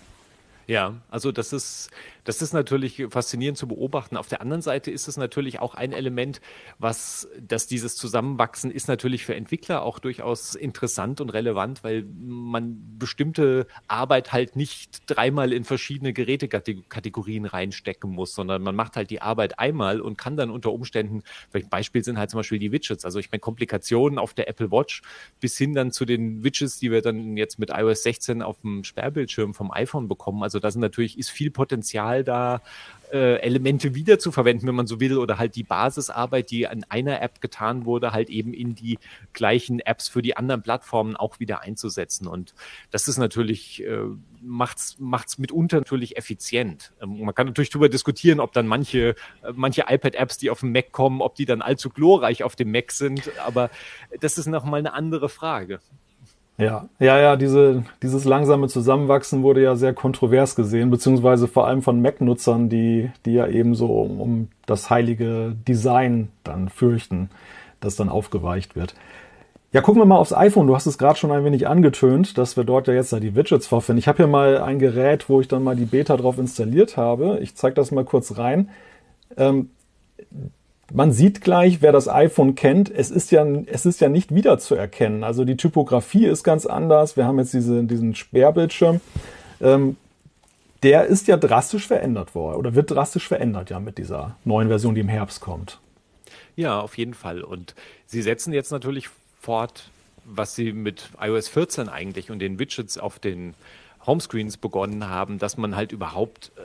Ja, also das ist, das ist natürlich faszinierend zu beobachten. Auf der anderen Seite ist es natürlich auch ein Element, was, dass dieses Zusammenwachsen ist natürlich für Entwickler auch durchaus interessant und relevant, weil man bestimmte Arbeit halt nicht dreimal in verschiedene Gerätekategorien reinstecken muss, sondern man macht halt die Arbeit einmal und kann dann unter Umständen, vielleicht Beispiel sind halt zum Beispiel die Widgets, also ich meine Komplikationen auf der Apple Watch bis hin dann zu den Widgets, die wir dann jetzt mit iOS 16 auf dem Sperrbildschirm vom iPhone bekommen. Also da sind natürlich, ist viel Potenzial Potenzial da, äh, Elemente wiederzuverwenden, wenn man so will, oder halt die Basisarbeit, die an einer App getan wurde, halt eben in die gleichen Apps für die anderen Plattformen auch wieder einzusetzen. Und das ist natürlich, äh, macht's, macht's mitunter natürlich effizient. Ähm, man kann natürlich darüber diskutieren, ob dann manche, äh, manche iPad-Apps, die auf dem Mac kommen, ob die dann allzu glorreich auf dem Mac sind, aber das ist nochmal eine andere Frage. Ja, ja, ja, diese, dieses langsame Zusammenwachsen wurde ja sehr kontrovers gesehen, beziehungsweise vor allem von Mac-Nutzern, die, die ja eben so um, um das heilige Design dann fürchten, das dann aufgeweicht wird. Ja, gucken wir mal aufs iPhone. Du hast es gerade schon ein wenig angetönt, dass wir dort ja jetzt da die Widgets vorfinden. Ich habe hier mal ein Gerät, wo ich dann mal die Beta drauf installiert habe. Ich zeige das mal kurz rein. Ähm, man sieht gleich, wer das iPhone kennt, es ist ja, es ist ja nicht wiederzuerkennen. Also die Typografie ist ganz anders. Wir haben jetzt diese, diesen Sperrbildschirm. Ähm, der ist ja drastisch verändert worden oder wird drastisch verändert ja mit dieser neuen Version, die im Herbst kommt. Ja, auf jeden Fall. Und sie setzen jetzt natürlich fort, was sie mit iOS 14 eigentlich und den Widgets auf den Homescreens begonnen haben, dass man halt überhaupt äh,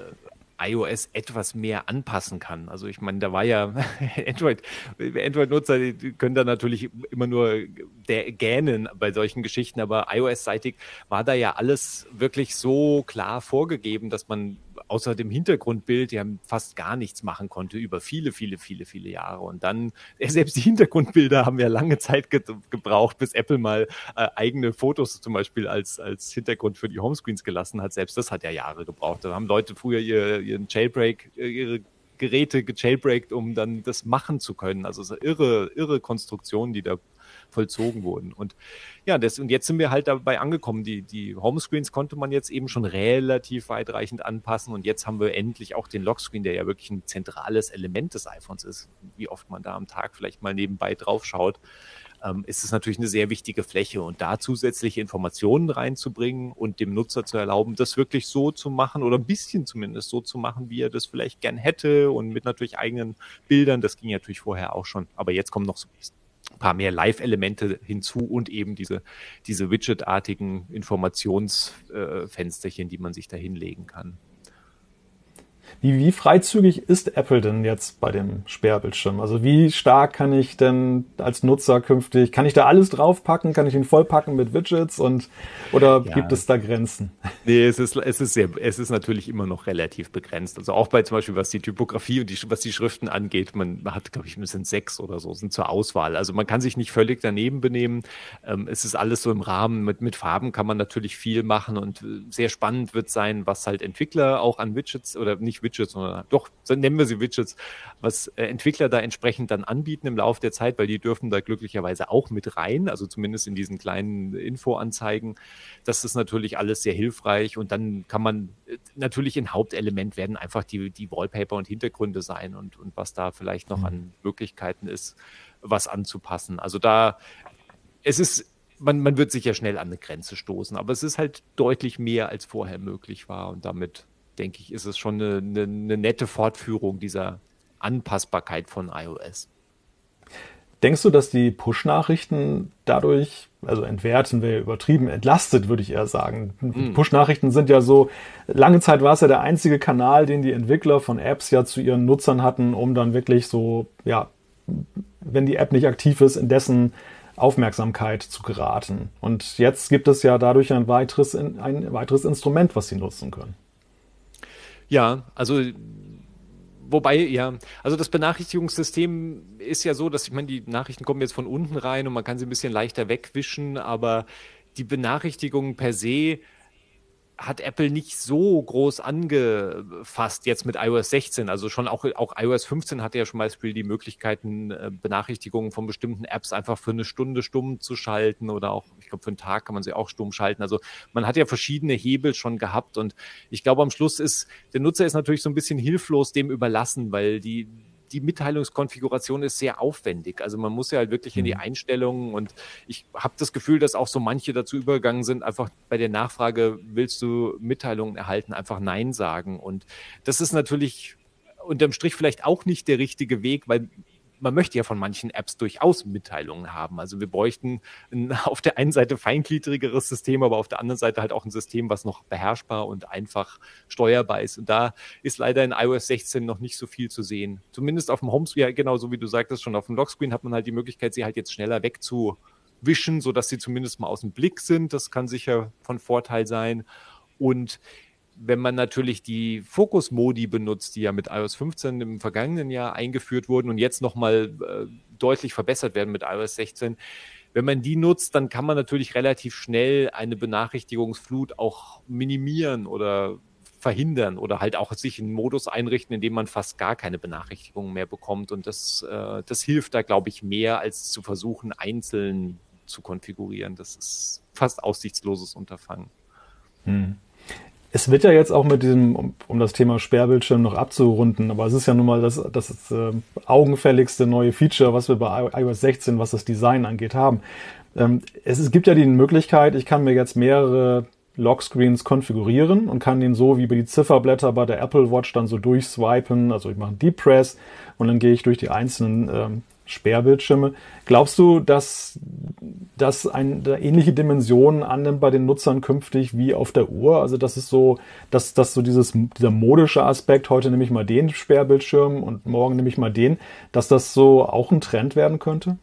iOS etwas mehr anpassen kann. Also ich meine, da war ja Android, Android-Nutzer können da natürlich immer nur gähnen bei solchen Geschichten, aber iOS-seitig war da ja alles wirklich so klar vorgegeben, dass man außer dem Hintergrundbild ja fast gar nichts machen konnte über viele, viele, viele, viele Jahre. Und dann, selbst die Hintergrundbilder haben ja lange Zeit ge gebraucht, bis Apple mal äh, eigene Fotos zum Beispiel als, als Hintergrund für die Homescreens gelassen hat. Selbst das hat ja Jahre gebraucht. Da haben Leute früher ihr, ihren Jailbreak, äh, ihre Geräte gejailbreakt, um dann das machen zu können. Also so irre, irre Konstruktionen, die da vollzogen wurden. Und ja, das, und jetzt sind wir halt dabei angekommen. Die, die Homescreens konnte man jetzt eben schon relativ weitreichend anpassen und jetzt haben wir endlich auch den Lockscreen, der ja wirklich ein zentrales Element des iPhones ist. Wie oft man da am Tag vielleicht mal nebenbei drauf schaut, ähm, ist es natürlich eine sehr wichtige Fläche und da zusätzliche Informationen reinzubringen und dem Nutzer zu erlauben, das wirklich so zu machen oder ein bisschen zumindest so zu machen, wie er das vielleicht gern hätte und mit natürlich eigenen Bildern. Das ging natürlich vorher auch schon, aber jetzt kommen noch so ein paar mehr Live-Elemente hinzu und eben diese, diese Widget-artigen Informationsfensterchen, äh, die man sich da hinlegen kann. Wie, wie freizügig ist Apple denn jetzt bei dem Sperrbildschirm? Also wie stark kann ich denn als Nutzer künftig, kann ich da alles draufpacken? Kann ich ihn vollpacken mit Widgets und oder ja. gibt es da Grenzen? Nee, es ist, es ist sehr, es ist natürlich immer noch relativ begrenzt. Also auch bei zum Beispiel, was die Typografie und die, was die Schriften angeht, man hat, glaube ich, es sind sechs oder so, sind zur Auswahl. Also man kann sich nicht völlig daneben benehmen. Ähm, es ist alles so im Rahmen. Mit, mit Farben kann man natürlich viel machen und äh, sehr spannend wird sein, was halt Entwickler auch an Widgets oder nicht Widgets, sondern doch, nennen wir sie Widgets, was äh, Entwickler da entsprechend dann anbieten im Laufe der Zeit, weil die dürfen da glücklicherweise auch mit rein, also zumindest in diesen kleinen Infoanzeigen. Das ist natürlich alles sehr hilfreich und dann kann man äh, natürlich ein Hauptelement werden einfach die, die Wallpaper und Hintergründe sein und, und was da vielleicht noch mhm. an Möglichkeiten ist, was anzupassen. Also da, es ist man, man wird sicher schnell an eine Grenze stoßen, aber es ist halt deutlich mehr als vorher möglich war und damit denke ich, ist es schon eine, eine, eine nette Fortführung dieser Anpassbarkeit von iOS. Denkst du, dass die Push-Nachrichten dadurch, also entwerten wir übertrieben, entlastet, würde ich eher sagen. Mm. Push-Nachrichten sind ja so, lange Zeit war es ja der einzige Kanal, den die Entwickler von Apps ja zu ihren Nutzern hatten, um dann wirklich so, ja, wenn die App nicht aktiv ist, in dessen Aufmerksamkeit zu geraten. Und jetzt gibt es ja dadurch ein weiteres, ein weiteres Instrument, was sie nutzen können. Ja, also wobei, ja, also das Benachrichtigungssystem ist ja so, dass ich meine, die Nachrichten kommen jetzt von unten rein und man kann sie ein bisschen leichter wegwischen, aber die Benachrichtigungen per se hat Apple nicht so groß angefasst jetzt mit iOS 16. Also schon auch, auch iOS 15 hatte ja schon mal die Möglichkeiten, äh, Benachrichtigungen von bestimmten Apps einfach für eine Stunde stumm zu schalten oder auch, ich glaube, für einen Tag kann man sie auch stumm schalten. Also man hat ja verschiedene Hebel schon gehabt und ich glaube, am Schluss ist, der Nutzer ist natürlich so ein bisschen hilflos dem überlassen, weil die, die Mitteilungskonfiguration ist sehr aufwendig. Also man muss ja halt wirklich in die mhm. Einstellungen und ich habe das Gefühl, dass auch so manche dazu übergegangen sind, einfach bei der Nachfrage, willst du Mitteilungen erhalten, einfach Nein sagen. Und das ist natürlich unterm Strich vielleicht auch nicht der richtige Weg, weil man möchte ja von manchen Apps durchaus Mitteilungen haben. Also wir bräuchten ein, auf der einen Seite feingliedrigeres System, aber auf der anderen Seite halt auch ein System, was noch beherrschbar und einfach steuerbar ist. Und da ist leider in iOS 16 noch nicht so viel zu sehen. Zumindest auf dem Homescreen, genau so wie du sagtest, schon auf dem Lockscreen hat man halt die Möglichkeit, sie halt jetzt schneller wegzuwischen, sodass sie zumindest mal aus dem Blick sind. Das kann sicher von Vorteil sein. Und wenn man natürlich die Fokus-Modi benutzt, die ja mit iOS 15 im vergangenen Jahr eingeführt wurden und jetzt nochmal äh, deutlich verbessert werden mit iOS 16, wenn man die nutzt, dann kann man natürlich relativ schnell eine Benachrichtigungsflut auch minimieren oder verhindern oder halt auch sich einen Modus einrichten, in dem man fast gar keine Benachrichtigungen mehr bekommt. Und das, äh, das hilft da, glaube ich, mehr, als zu versuchen, einzeln zu konfigurieren. Das ist fast aussichtsloses Unterfangen. Hm. Es wird ja jetzt auch mit diesem, um, um, das Thema Sperrbildschirm noch abzurunden, aber es ist ja nun mal das, das äh, augenfälligste neue Feature, was wir bei iOS 16, was das Design angeht, haben. Ähm, es, es gibt ja die Möglichkeit, ich kann mir jetzt mehrere Lockscreens konfigurieren und kann den so wie bei die Zifferblätter bei der Apple Watch dann so durchswipen. Also ich mache einen Deep Press und dann gehe ich durch die einzelnen ähm, Sperrbildschirme. Glaubst du, dass das eine ähnliche Dimensionen annimmt bei den Nutzern künftig wie auf der Uhr? Also das ist so, dass, dass so dieses, dieser modische Aspekt, heute nehme ich mal den Sperrbildschirm und morgen nehme ich mal den, dass das so auch ein Trend werden könnte?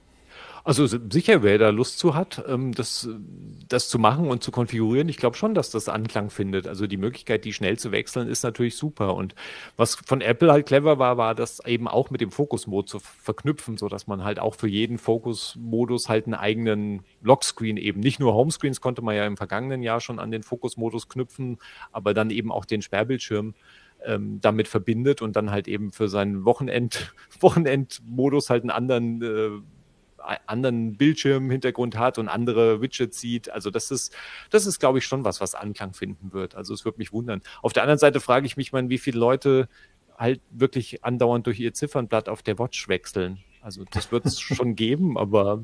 Also sicher, wer da Lust zu hat, ähm, das, das zu machen und zu konfigurieren, ich glaube schon, dass das Anklang findet. Also die Möglichkeit, die schnell zu wechseln, ist natürlich super. Und was von Apple halt clever war, war das eben auch mit dem Fokus-Mode zu verknüpfen, so dass man halt auch für jeden Fokus-Modus halt einen eigenen Lockscreen eben, nicht nur Homescreens konnte man ja im vergangenen Jahr schon an den Fokus-Modus knüpfen, aber dann eben auch den Sperrbildschirm ähm, damit verbindet und dann halt eben für seinen Wochenend, Wochenend-Modus halt einen anderen äh, anderen Bildschirmhintergrund hat und andere Widgets sieht. Also das ist, das ist, glaube ich, schon was, was Anklang finden wird. Also es würde mich wundern. Auf der anderen Seite frage ich mich mal, wie viele Leute halt wirklich andauernd durch ihr Ziffernblatt auf der Watch wechseln. Also das wird es schon geben, aber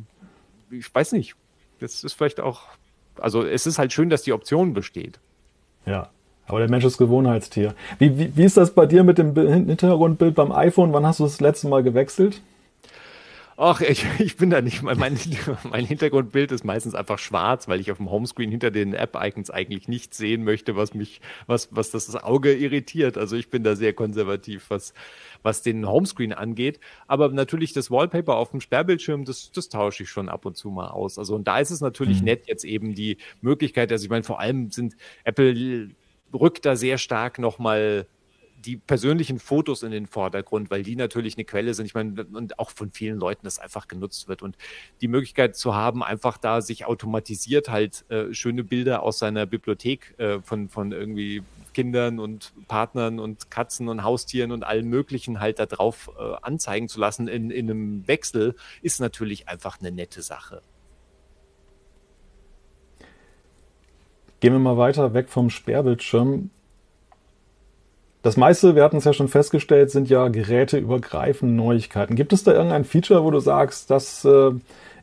ich weiß nicht. Das ist vielleicht auch, also es ist halt schön, dass die Option besteht. Ja, aber der Mensch ist Gewohnheitstier. Wie, wie, wie ist das bei dir mit dem Hintergrundbild beim iPhone? Wann hast du das letzte Mal gewechselt? Ach, ich, ich bin da nicht. Mein, mein Hintergrundbild ist meistens einfach schwarz, weil ich auf dem Homescreen hinter den App-Icons eigentlich nicht sehen möchte, was mich, was, was das Auge irritiert. Also ich bin da sehr konservativ, was, was den Homescreen angeht. Aber natürlich das Wallpaper auf dem Sperrbildschirm, das, das tausche ich schon ab und zu mal aus. Also und da ist es natürlich mhm. nett, jetzt eben die Möglichkeit, also ich meine, vor allem sind Apple rückt da sehr stark nochmal die persönlichen Fotos in den Vordergrund, weil die natürlich eine Quelle sind. Ich meine, und auch von vielen Leuten das einfach genutzt wird. Und die Möglichkeit zu haben, einfach da sich automatisiert halt äh, schöne Bilder aus seiner Bibliothek äh, von, von irgendwie Kindern und Partnern und Katzen und Haustieren und allen möglichen halt da drauf äh, anzeigen zu lassen in, in einem Wechsel, ist natürlich einfach eine nette Sache. Gehen wir mal weiter weg vom Sperrbildschirm. Das meiste, wir hatten es ja schon festgestellt, sind ja geräteübergreifende Neuigkeiten. Gibt es da irgendein Feature, wo du sagst, das äh,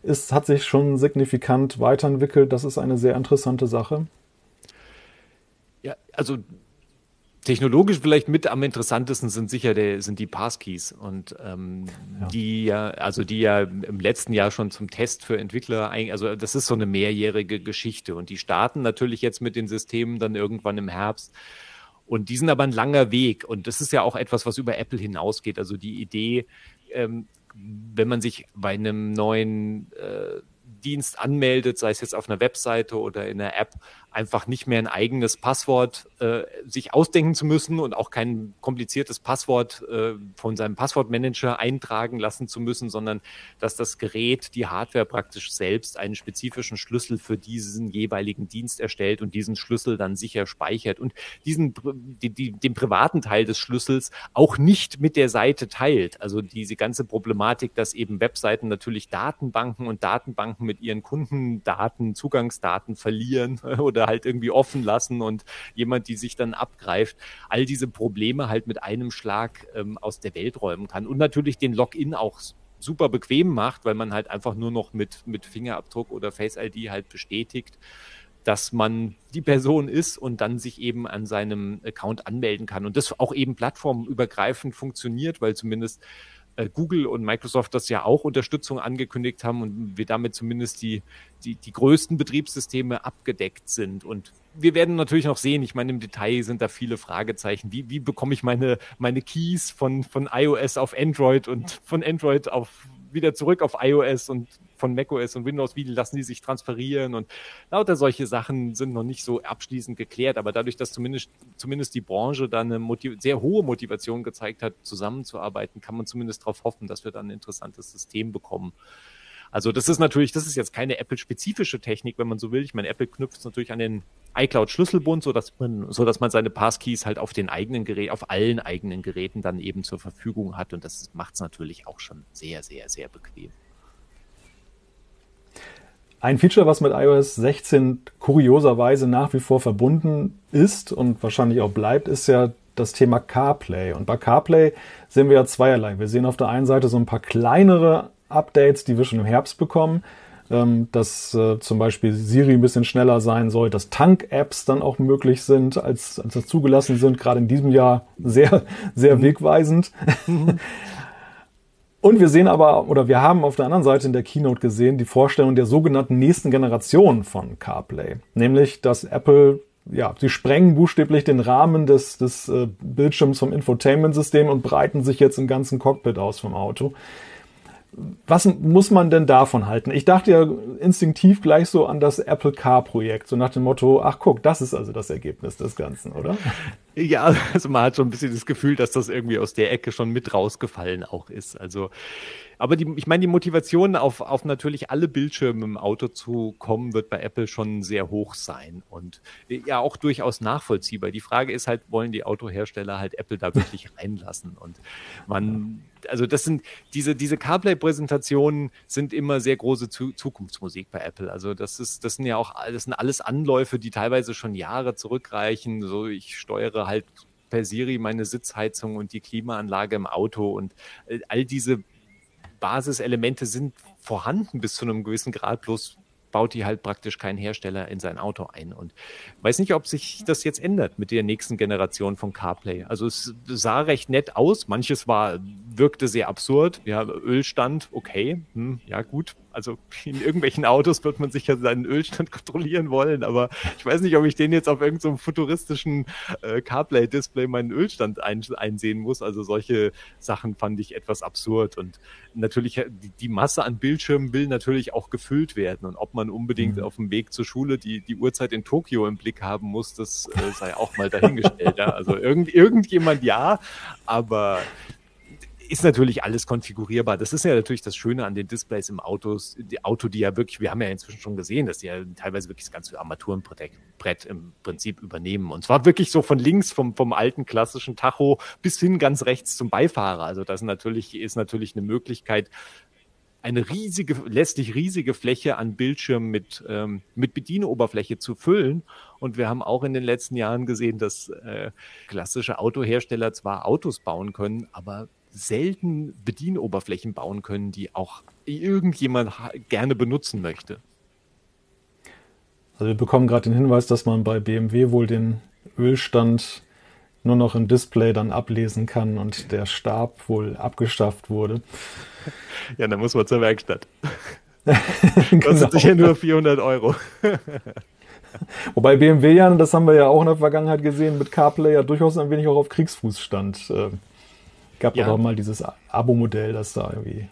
ist, hat sich schon signifikant weiterentwickelt, das ist eine sehr interessante Sache? Ja, also technologisch vielleicht mit am interessantesten sind sicher der, sind die Passkeys und ähm, ja. die ja, also die ja im letzten Jahr schon zum Test für Entwickler, also das ist so eine mehrjährige Geschichte und die starten natürlich jetzt mit den Systemen dann irgendwann im Herbst und die sind aber ein langer Weg. Und das ist ja auch etwas, was über Apple hinausgeht. Also die Idee, ähm, wenn man sich bei einem neuen äh, Dienst anmeldet, sei es jetzt auf einer Webseite oder in einer App, einfach nicht mehr ein eigenes Passwort äh, sich ausdenken zu müssen und auch kein kompliziertes Passwort äh, von seinem Passwortmanager eintragen lassen zu müssen, sondern dass das Gerät, die Hardware praktisch selbst einen spezifischen Schlüssel für diesen jeweiligen Dienst erstellt und diesen Schlüssel dann sicher speichert und diesen die, die, den privaten Teil des Schlüssels auch nicht mit der Seite teilt. Also diese ganze Problematik, dass eben Webseiten natürlich Datenbanken und Datenbanken mit ihren Kundendaten, Zugangsdaten verlieren oder halt irgendwie offen lassen und jemand, die sich dann abgreift, all diese Probleme halt mit einem Schlag ähm, aus der Welt räumen kann und natürlich den Login auch super bequem macht, weil man halt einfach nur noch mit, mit Fingerabdruck oder Face ID halt bestätigt, dass man die Person ist und dann sich eben an seinem Account anmelden kann. Und das auch eben plattformübergreifend funktioniert, weil zumindest äh, Google und Microsoft das ja auch Unterstützung angekündigt haben und wir damit zumindest die, die, die größten Betriebssysteme abgedeckt sind. Und wir werden natürlich noch sehen, ich meine, im Detail sind da viele Fragezeichen. Wie, wie bekomme ich meine, meine Keys von, von iOS auf Android und von Android auf wieder zurück auf iOS und von macOS und Windows, wie lassen die sich transferieren und lauter solche Sachen sind noch nicht so abschließend geklärt, aber dadurch, dass zumindest, zumindest die Branche da eine Motiv sehr hohe Motivation gezeigt hat, zusammenzuarbeiten, kann man zumindest darauf hoffen, dass wir dann ein interessantes System bekommen. Also das ist natürlich, das ist jetzt keine Apple-spezifische Technik, wenn man so will. Ich meine, Apple knüpft es natürlich an den iCloud-Schlüsselbund, so dass man, so dass man seine Passkeys halt auf den eigenen Gerät, auf allen eigenen Geräten dann eben zur Verfügung hat. Und das macht es natürlich auch schon sehr, sehr, sehr bequem. Ein Feature, was mit iOS 16 kurioserweise nach wie vor verbunden ist und wahrscheinlich auch bleibt, ist ja das Thema CarPlay. Und bei CarPlay sehen wir ja zweierlei. Wir sehen auf der einen Seite so ein paar kleinere Updates, die wir schon im Herbst bekommen, ähm, dass äh, zum Beispiel Siri ein bisschen schneller sein soll, dass Tank-Apps dann auch möglich sind, als, als das zugelassen sind, gerade in diesem Jahr sehr, sehr mhm. wegweisend. Und wir sehen aber, oder wir haben auf der anderen Seite in der Keynote gesehen, die Vorstellung der sogenannten nächsten Generation von CarPlay. Nämlich, dass Apple, ja, sie sprengen buchstäblich den Rahmen des, des äh, Bildschirms vom Infotainment-System und breiten sich jetzt im ganzen Cockpit aus vom Auto. Was muss man denn davon halten? Ich dachte ja instinktiv gleich so an das Apple Car Projekt, so nach dem Motto, ach guck, das ist also das Ergebnis des Ganzen, oder? Ja, also man hat schon ein bisschen das Gefühl, dass das irgendwie aus der Ecke schon mit rausgefallen auch ist. Also, aber die, ich meine, die Motivation auf, auf natürlich alle Bildschirme im Auto zu kommen, wird bei Apple schon sehr hoch sein und ja auch durchaus nachvollziehbar. Die Frage ist halt, wollen die Autohersteller halt Apple da wirklich reinlassen? Und man also das sind diese, diese CarPlay-Präsentationen sind immer sehr große Zu Zukunftsmusik bei Apple. Also das ist, das sind ja auch, das sind alles Anläufe, die teilweise schon Jahre zurückreichen. So, ich steuere halt per Siri meine Sitzheizung und die Klimaanlage im Auto und äh, all diese Basiselemente sind vorhanden bis zu einem gewissen Grad, bloß baut die halt praktisch kein Hersteller in sein Auto ein. Und weiß nicht, ob sich das jetzt ändert mit der nächsten Generation von CarPlay. Also es sah recht nett aus. Manches war, wirkte sehr absurd. Ja, Ölstand, okay, hm, ja gut, also in irgendwelchen Autos wird man sicher seinen Ölstand kontrollieren wollen, aber ich weiß nicht, ob ich den jetzt auf irgendeinem so futuristischen äh, CarPlay-Display meinen Ölstand ein, einsehen muss. Also solche Sachen fand ich etwas absurd und natürlich die, die Masse an Bildschirmen will natürlich auch gefüllt werden und ob man unbedingt mhm. auf dem Weg zur Schule die, die Uhrzeit in Tokio im Blick haben muss, das äh, sei auch mal dahingestellt. ja. Also irgend, irgendjemand ja, aber ist natürlich alles konfigurierbar. Das ist ja natürlich das Schöne an den Displays im Autos, die Auto, die ja wirklich, wir haben ja inzwischen schon gesehen, dass die ja teilweise wirklich das ganze Armaturenbrett im Prinzip übernehmen. Und zwar wirklich so von links vom, vom alten klassischen Tacho bis hin ganz rechts zum Beifahrer. Also das natürlich, ist natürlich eine Möglichkeit, eine riesige, letztlich riesige Fläche an Bildschirmen mit, ähm, mit Bedienoberfläche zu füllen. Und wir haben auch in den letzten Jahren gesehen, dass äh, klassische Autohersteller zwar Autos bauen können, aber selten Bedienoberflächen bauen können, die auch irgendjemand gerne benutzen möchte. Also wir bekommen gerade den Hinweis, dass man bei BMW wohl den Ölstand nur noch im Display dann ablesen kann und der Stab wohl abgeschafft wurde. Ja, dann muss man zur Werkstatt. Kostet genau. sich ja nur 400 Euro. Wobei BMW ja, das haben wir ja auch in der Vergangenheit gesehen, mit CarPlay ja durchaus ein wenig auch auf Kriegsfuß stand. Ähm, gab ja. auch mal dieses Abo-Modell, das da irgendwie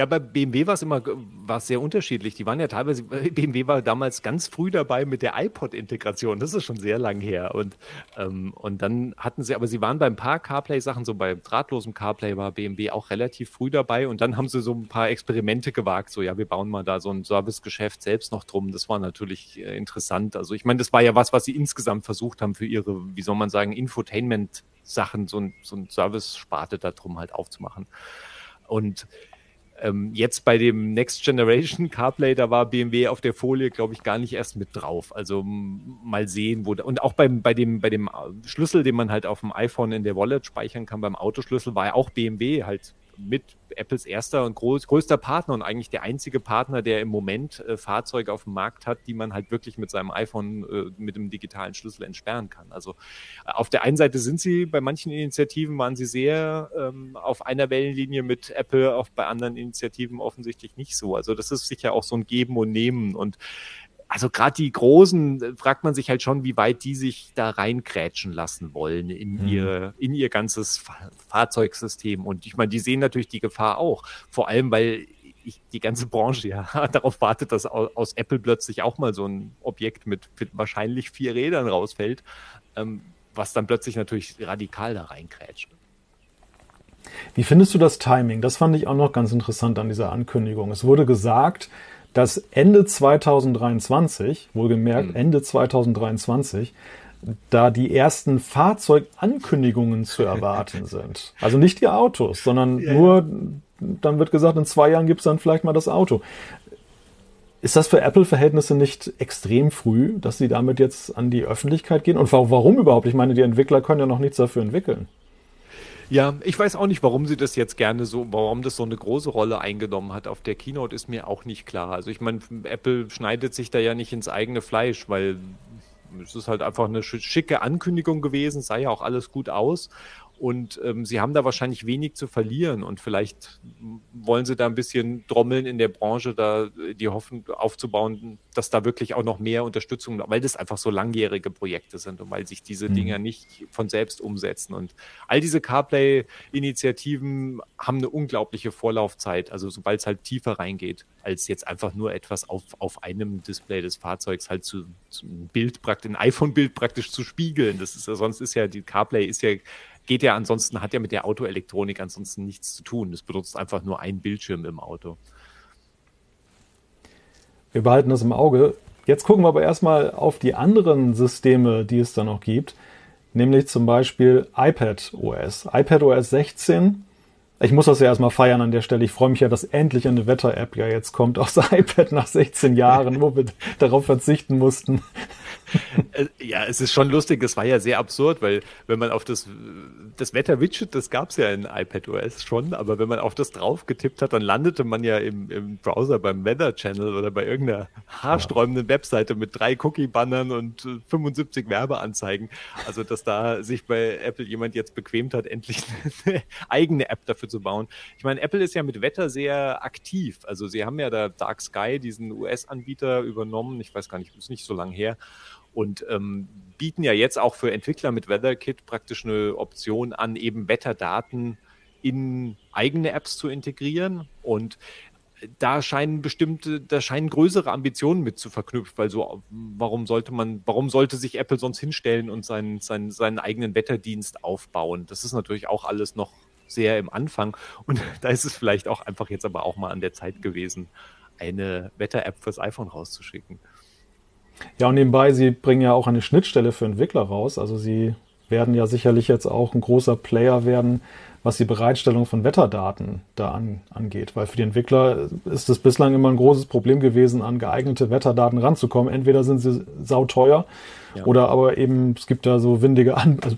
Ja, bei BMW war es immer war sehr unterschiedlich. Die waren ja teilweise, BMW war damals ganz früh dabei mit der iPod-Integration. Das ist schon sehr lang her. Und, ähm, und dann hatten sie, aber sie waren bei ein paar CarPlay-Sachen, so bei drahtlosem CarPlay war BMW auch relativ früh dabei. Und dann haben sie so ein paar Experimente gewagt. So, ja, wir bauen mal da so ein Servicegeschäft selbst noch drum. Das war natürlich äh, interessant. Also ich meine, das war ja was, was sie insgesamt versucht haben für ihre, wie soll man sagen, Infotainment-Sachen, so ein, so ein Service-Sparte da drum halt aufzumachen. Und ähm, jetzt bei dem Next Generation CarPlay, da war BMW auf der Folie, glaube ich, gar nicht erst mit drauf. Also mal sehen, wo da, und auch beim, bei dem, bei dem äh, Schlüssel, den man halt auf dem iPhone in der Wallet speichern kann, beim Autoschlüssel, war ja auch BMW halt mit Apples erster und groß, größter Partner und eigentlich der einzige Partner, der im Moment äh, Fahrzeuge auf dem Markt hat, die man halt wirklich mit seinem iPhone äh, mit dem digitalen Schlüssel entsperren kann. Also äh, auf der einen Seite sind sie, bei manchen Initiativen waren sie sehr ähm, auf einer Wellenlinie mit Apple, auch bei anderen Initiativen offensichtlich nicht so. Also das ist sicher auch so ein Geben und Nehmen und also gerade die Großen äh, fragt man sich halt schon, wie weit die sich da reinkrätschen lassen wollen in mhm. ihr in ihr ganzes Fahrzeugsystem. Und ich meine, die sehen natürlich die Gefahr auch, vor allem weil ich, die ganze Branche ja darauf wartet, dass aus Apple plötzlich auch mal so ein Objekt mit, mit wahrscheinlich vier Rädern rausfällt, ähm, was dann plötzlich natürlich radikal da reinkrätscht. Wie findest du das Timing? Das fand ich auch noch ganz interessant an dieser Ankündigung. Es wurde gesagt, dass Ende 2023, wohlgemerkt mhm. Ende 2023, da die ersten Fahrzeugankündigungen zu erwarten sind. Also nicht die Autos, sondern ja, nur, dann wird gesagt, in zwei Jahren gibt es dann vielleicht mal das Auto. Ist das für Apple-Verhältnisse nicht extrem früh, dass sie damit jetzt an die Öffentlichkeit gehen? Und warum überhaupt? Ich meine, die Entwickler können ja noch nichts dafür entwickeln. Ja, ich weiß auch nicht, warum sie das jetzt gerne so, warum das so eine große Rolle eingenommen hat auf der Keynote, ist mir auch nicht klar. Also ich meine, Apple schneidet sich da ja nicht ins eigene Fleisch, weil es ist halt einfach eine schicke Ankündigung gewesen, sah ja auch alles gut aus. Und ähm, sie haben da wahrscheinlich wenig zu verlieren und vielleicht wollen sie da ein bisschen trommeln in der Branche, da die Hoffnung aufzubauen, dass da wirklich auch noch mehr Unterstützung, weil das einfach so langjährige Projekte sind und weil sich diese mhm. Dinger nicht von selbst umsetzen. Und all diese CarPlay-Initiativen haben eine unglaubliche Vorlaufzeit, also sobald es halt tiefer reingeht, als jetzt einfach nur etwas auf, auf einem Display des Fahrzeugs halt zu, zu ein Bild praktisch, ein iPhone-Bild praktisch zu spiegeln. Das ist ja, sonst ist ja, die CarPlay ist ja geht ja ansonsten, hat ja mit der Autoelektronik ansonsten nichts zu tun. Es benutzt einfach nur einen Bildschirm im Auto. Wir behalten das im Auge. Jetzt gucken wir aber erstmal auf die anderen Systeme, die es da noch gibt, nämlich zum Beispiel iPad OS. iPad OS 16. Ich muss das ja erstmal feiern an der Stelle. Ich freue mich ja, dass endlich eine Wetter-App ja jetzt kommt aus iPad nach 16 Jahren, wo wir darauf verzichten mussten. Äh, ja, es ist schon lustig, es war ja sehr absurd, weil wenn man auf das, das Wetter-Widget, das gab es ja in iPadOS schon, aber wenn man auf das drauf getippt hat, dann landete man ja im, im Browser beim Weather Channel oder bei irgendeiner haarsträubenden Webseite mit drei Cookie-Bannern und 75 äh, Werbeanzeigen. Also, dass da sich bei Apple jemand jetzt bequemt hat, endlich eine eigene App dafür zu bauen. Ich meine, Apple ist ja mit Wetter sehr aktiv. Also, sie haben ja da Dark Sky, diesen US-Anbieter übernommen. Ich weiß gar nicht, ist nicht so lange her und ähm, bieten ja jetzt auch für Entwickler mit WeatherKit praktisch eine Option an, eben Wetterdaten in eigene Apps zu integrieren und da scheinen bestimmte, da scheinen größere Ambitionen mit zu verknüpft, weil so, warum sollte man, warum sollte sich Apple sonst hinstellen und seinen, seinen, seinen eigenen Wetterdienst aufbauen? Das ist natürlich auch alles noch sehr im Anfang und da ist es vielleicht auch einfach jetzt aber auch mal an der Zeit gewesen, eine Wetter-App fürs iPhone rauszuschicken. Ja, und nebenbei, sie bringen ja auch eine Schnittstelle für Entwickler raus. Also sie werden ja sicherlich jetzt auch ein großer Player werden, was die Bereitstellung von Wetterdaten da an, angeht. Weil für die Entwickler ist es bislang immer ein großes Problem gewesen, an geeignete Wetterdaten ranzukommen. Entweder sind sie sauteuer ja. oder aber eben, es gibt da so windige, an, also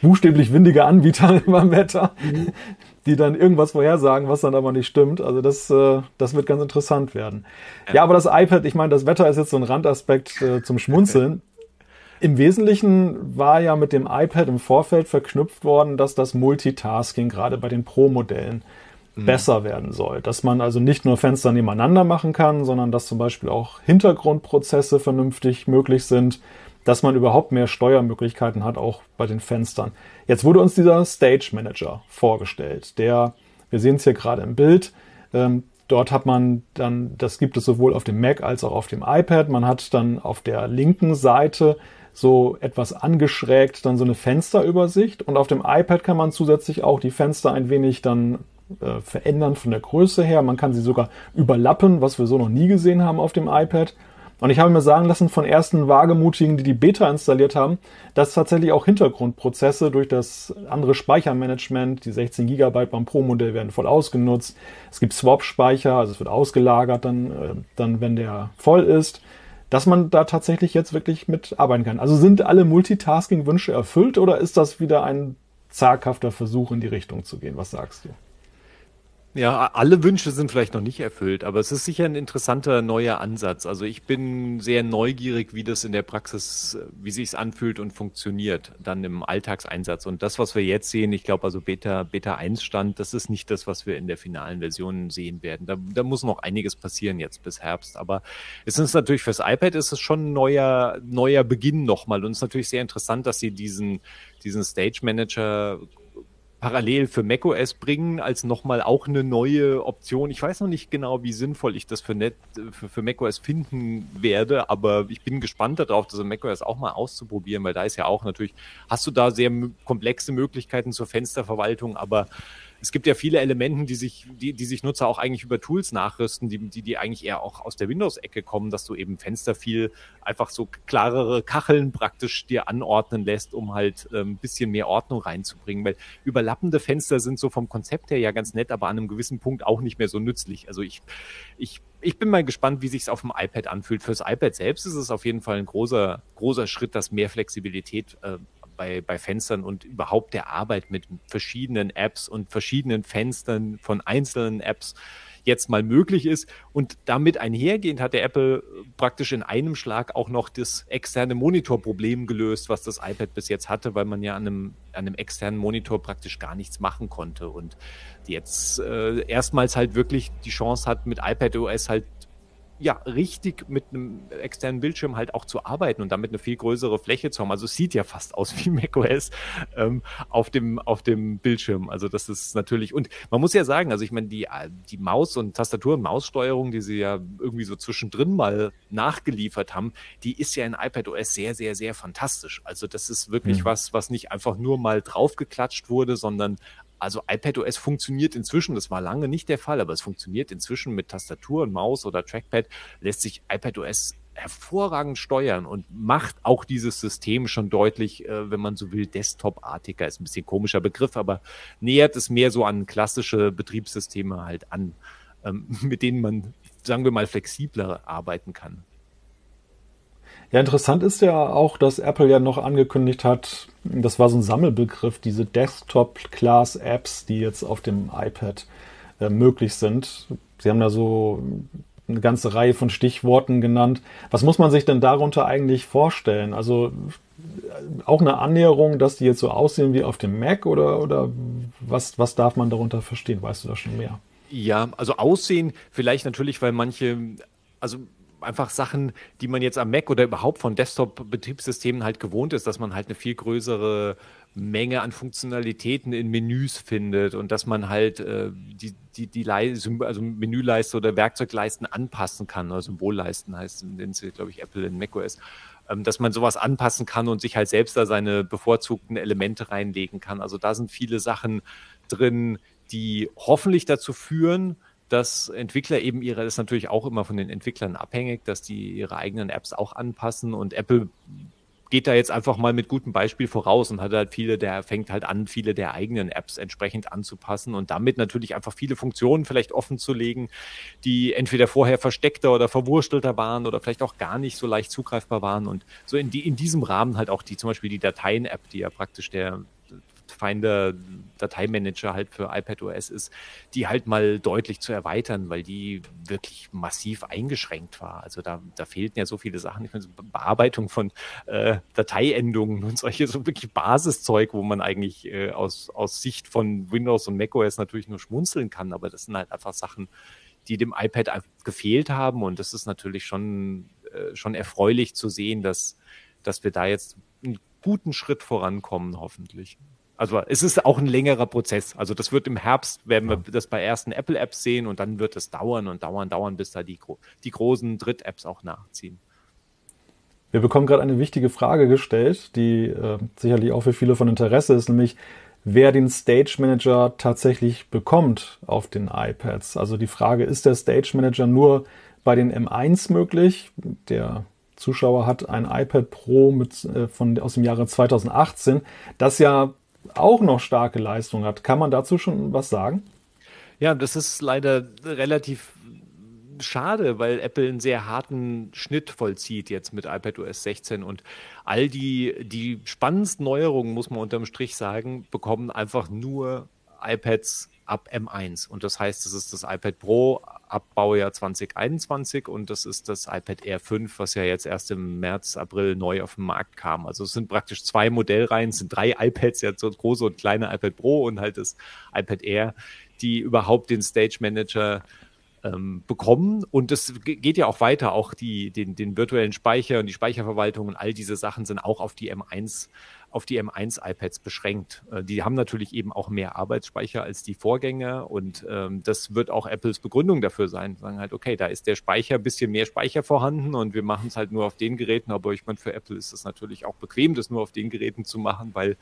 buchstäblich windige Anbieter beim Wetter, mhm die dann irgendwas vorhersagen, was dann aber nicht stimmt. Also das, äh, das wird ganz interessant werden. Ja. ja, aber das iPad, ich meine, das Wetter ist jetzt so ein Randaspekt äh, zum Schmunzeln. Im Wesentlichen war ja mit dem iPad im Vorfeld verknüpft worden, dass das Multitasking gerade bei den Pro-Modellen mhm. besser werden soll. Dass man also nicht nur Fenster nebeneinander machen kann, sondern dass zum Beispiel auch Hintergrundprozesse vernünftig möglich sind dass man überhaupt mehr Steuermöglichkeiten hat, auch bei den Fenstern. Jetzt wurde uns dieser Stage Manager vorgestellt, der, wir sehen es hier gerade im Bild, ähm, dort hat man dann, das gibt es sowohl auf dem Mac als auch auf dem iPad. Man hat dann auf der linken Seite so etwas angeschrägt, dann so eine Fensterübersicht. Und auf dem iPad kann man zusätzlich auch die Fenster ein wenig dann äh, verändern von der Größe her. Man kann sie sogar überlappen, was wir so noch nie gesehen haben auf dem iPad. Und ich habe mir sagen lassen von ersten Wagemutigen, die die Beta installiert haben, dass tatsächlich auch Hintergrundprozesse durch das andere Speichermanagement, die 16 GB beim Pro-Modell werden voll ausgenutzt. Es gibt Swap-Speicher, also es wird ausgelagert dann, äh, dann, wenn der voll ist dass man da tatsächlich jetzt wirklich mitarbeiten kann. Also sind alle Multitasking-Wünsche erfüllt oder ist das wieder ein zaghafter Versuch in die Richtung zu gehen? Was sagst du? Ja, alle Wünsche sind vielleicht noch nicht erfüllt, aber es ist sicher ein interessanter neuer Ansatz. Also ich bin sehr neugierig, wie das in der Praxis, wie sich es anfühlt und funktioniert, dann im Alltagseinsatz. Und das, was wir jetzt sehen, ich glaube also Beta, Beta 1 Stand, das ist nicht das, was wir in der finalen Version sehen werden. Da, da muss noch einiges passieren jetzt bis Herbst. Aber es ist natürlich fürs iPad ist es schon ein neuer, neuer Beginn nochmal. Und es ist natürlich sehr interessant, dass sie diesen, diesen Stage Manager parallel für macOS bringen als nochmal auch eine neue Option. Ich weiß noch nicht genau, wie sinnvoll ich das für, Net, für, für macOS finden werde, aber ich bin gespannt darauf, das in macOS auch mal auszuprobieren, weil da ist ja auch natürlich, hast du da sehr komplexe Möglichkeiten zur Fensterverwaltung, aber es gibt ja viele Elemente, die sich, die, die sich Nutzer auch eigentlich über Tools nachrüsten, die, die, die eigentlich eher auch aus der Windows-Ecke kommen, dass du eben Fenster viel einfach so klarere Kacheln praktisch dir anordnen lässt, um halt ein bisschen mehr Ordnung reinzubringen. Weil überlappende Fenster sind so vom Konzept her ja ganz nett, aber an einem gewissen Punkt auch nicht mehr so nützlich. Also ich, ich, ich bin mal gespannt, wie sich es auf dem iPad anfühlt. Fürs iPad selbst ist es auf jeden Fall ein großer, großer Schritt, dass mehr Flexibilität äh, bei, bei Fenstern und überhaupt der Arbeit mit verschiedenen Apps und verschiedenen Fenstern von einzelnen Apps jetzt mal möglich ist. Und damit einhergehend hat der Apple praktisch in einem Schlag auch noch das externe Monitorproblem gelöst, was das iPad bis jetzt hatte, weil man ja an einem, an einem externen Monitor praktisch gar nichts machen konnte. Und jetzt äh, erstmals halt wirklich die Chance hat, mit iPad OS halt ja, richtig mit einem externen Bildschirm halt auch zu arbeiten und damit eine viel größere Fläche zu haben. Also es sieht ja fast aus wie macOS ähm, auf dem auf dem Bildschirm. Also das ist natürlich und man muss ja sagen, also ich meine die die Maus und Tastatur und Maussteuerung, die sie ja irgendwie so zwischendrin mal nachgeliefert haben, die ist ja in iPadOS sehr sehr sehr fantastisch. Also das ist wirklich mhm. was was nicht einfach nur mal draufgeklatscht wurde, sondern also iPadOS funktioniert inzwischen, das war lange nicht der Fall, aber es funktioniert inzwischen mit Tastatur und Maus oder Trackpad, lässt sich iPadOS hervorragend steuern und macht auch dieses System schon deutlich, äh, wenn man so will, Desktop-artiger. Ist ein bisschen komischer Begriff, aber nähert es mehr so an klassische Betriebssysteme halt an, ähm, mit denen man, sagen wir mal, flexibler arbeiten kann. Ja, interessant ist ja auch, dass Apple ja noch angekündigt hat, das war so ein Sammelbegriff, diese Desktop-Class-Apps, die jetzt auf dem iPad äh, möglich sind. Sie haben da so eine ganze Reihe von Stichworten genannt. Was muss man sich denn darunter eigentlich vorstellen? Also äh, auch eine Annäherung, dass die jetzt so aussehen wie auf dem Mac oder, oder was, was darf man darunter verstehen? Weißt du da schon mehr? Ja, also Aussehen vielleicht natürlich, weil manche, also einfach Sachen, die man jetzt am Mac oder überhaupt von Desktop-Betriebssystemen halt gewohnt ist, dass man halt eine viel größere Menge an Funktionalitäten in Menüs findet und dass man halt äh, die, die, die also Menüleiste oder Werkzeugleisten anpassen kann, oder Symbolleisten heißt, nennen sie, glaube ich, Apple in macOS, ähm, dass man sowas anpassen kann und sich halt selbst da seine bevorzugten Elemente reinlegen kann. Also da sind viele Sachen drin, die hoffentlich dazu führen, dass Entwickler eben ihre, das ist natürlich auch immer von den Entwicklern abhängig, dass die ihre eigenen Apps auch anpassen und Apple geht da jetzt einfach mal mit gutem Beispiel voraus und hat halt viele der, fängt halt an, viele der eigenen Apps entsprechend anzupassen und damit natürlich einfach viele Funktionen vielleicht offen zu legen, die entweder vorher versteckter oder verwurstelter waren oder vielleicht auch gar nicht so leicht zugreifbar waren und so in die, in diesem Rahmen halt auch die, zum Beispiel die Dateien-App, die ja praktisch der, Finder Dateimanager halt für iPadOS ist, die halt mal deutlich zu erweitern, weil die wirklich massiv eingeschränkt war. Also da, da fehlten ja so viele Sachen. Ich meine, so Bearbeitung von äh, Dateiendungen und solche so wirklich Basiszeug, wo man eigentlich äh, aus, aus Sicht von Windows und macOS natürlich nur schmunzeln kann, aber das sind halt einfach Sachen, die dem iPad gefehlt haben und das ist natürlich schon, äh, schon erfreulich zu sehen, dass, dass wir da jetzt einen guten Schritt vorankommen, hoffentlich. Also es ist auch ein längerer Prozess. Also das wird im Herbst, werden wir das bei ersten Apple-Apps sehen und dann wird es dauern und dauern, dauern, bis da die, die großen Dritt-Apps auch nachziehen. Wir bekommen gerade eine wichtige Frage gestellt, die äh, sicherlich auch für viele von Interesse ist, nämlich wer den Stage Manager tatsächlich bekommt auf den iPads. Also die Frage, ist der Stage Manager nur bei den M1 möglich? Der Zuschauer hat ein iPad Pro mit, äh, von, aus dem Jahre 2018, das ja auch noch starke Leistung hat. Kann man dazu schon was sagen? Ja, das ist leider relativ schade, weil Apple einen sehr harten Schnitt vollzieht jetzt mit iPadOS 16 und all die, die spannendsten Neuerungen, muss man unterm Strich sagen, bekommen einfach nur iPads ab M1. Und das heißt, das ist das iPad Pro ab Baujahr 2021 und das ist das iPad Air 5, was ja jetzt erst im März, April neu auf den Markt kam. Also es sind praktisch zwei Modellreihen, es sind drei iPads, jetzt so große und kleine iPad Pro und halt das iPad Air, die überhaupt den Stage Manager ähm, bekommen. Und es geht ja auch weiter, auch die, den, den virtuellen Speicher und die Speicherverwaltung und all diese Sachen sind auch auf die M1 auf die M1 iPads beschränkt. Äh, die haben natürlich eben auch mehr Arbeitsspeicher als die Vorgänger und ähm, das wird auch Apples Begründung dafür sein. Sagen halt, okay, da ist der Speicher, ein bisschen mehr Speicher vorhanden und wir machen es halt nur auf den Geräten, aber ich meine, für Apple ist es natürlich auch bequem, das nur auf den Geräten zu machen, weil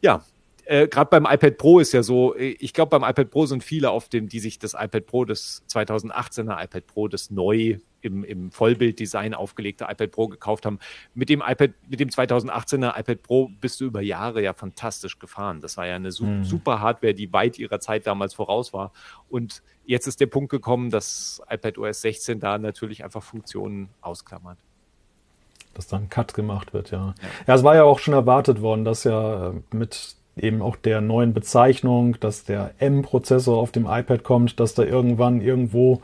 ja, äh, gerade beim iPad Pro ist ja so, äh, ich glaube, beim iPad Pro sind viele auf dem, die sich das iPad Pro, das 2018er iPad Pro, das neu im, im Vollbilddesign aufgelegte iPad Pro gekauft haben. Mit dem iPad, mit dem 2018er iPad Pro bist du über Jahre ja fantastisch gefahren. Das war ja eine su mhm. super Hardware, die weit ihrer Zeit damals voraus war. Und jetzt ist der Punkt gekommen, dass iPad OS 16 da natürlich einfach Funktionen ausklammert dass da ein Cut gemacht wird, ja. ja. Ja, es war ja auch schon erwartet worden, dass ja äh, mit eben auch der neuen Bezeichnung, dass der M-Prozessor auf dem iPad kommt, dass da irgendwann irgendwo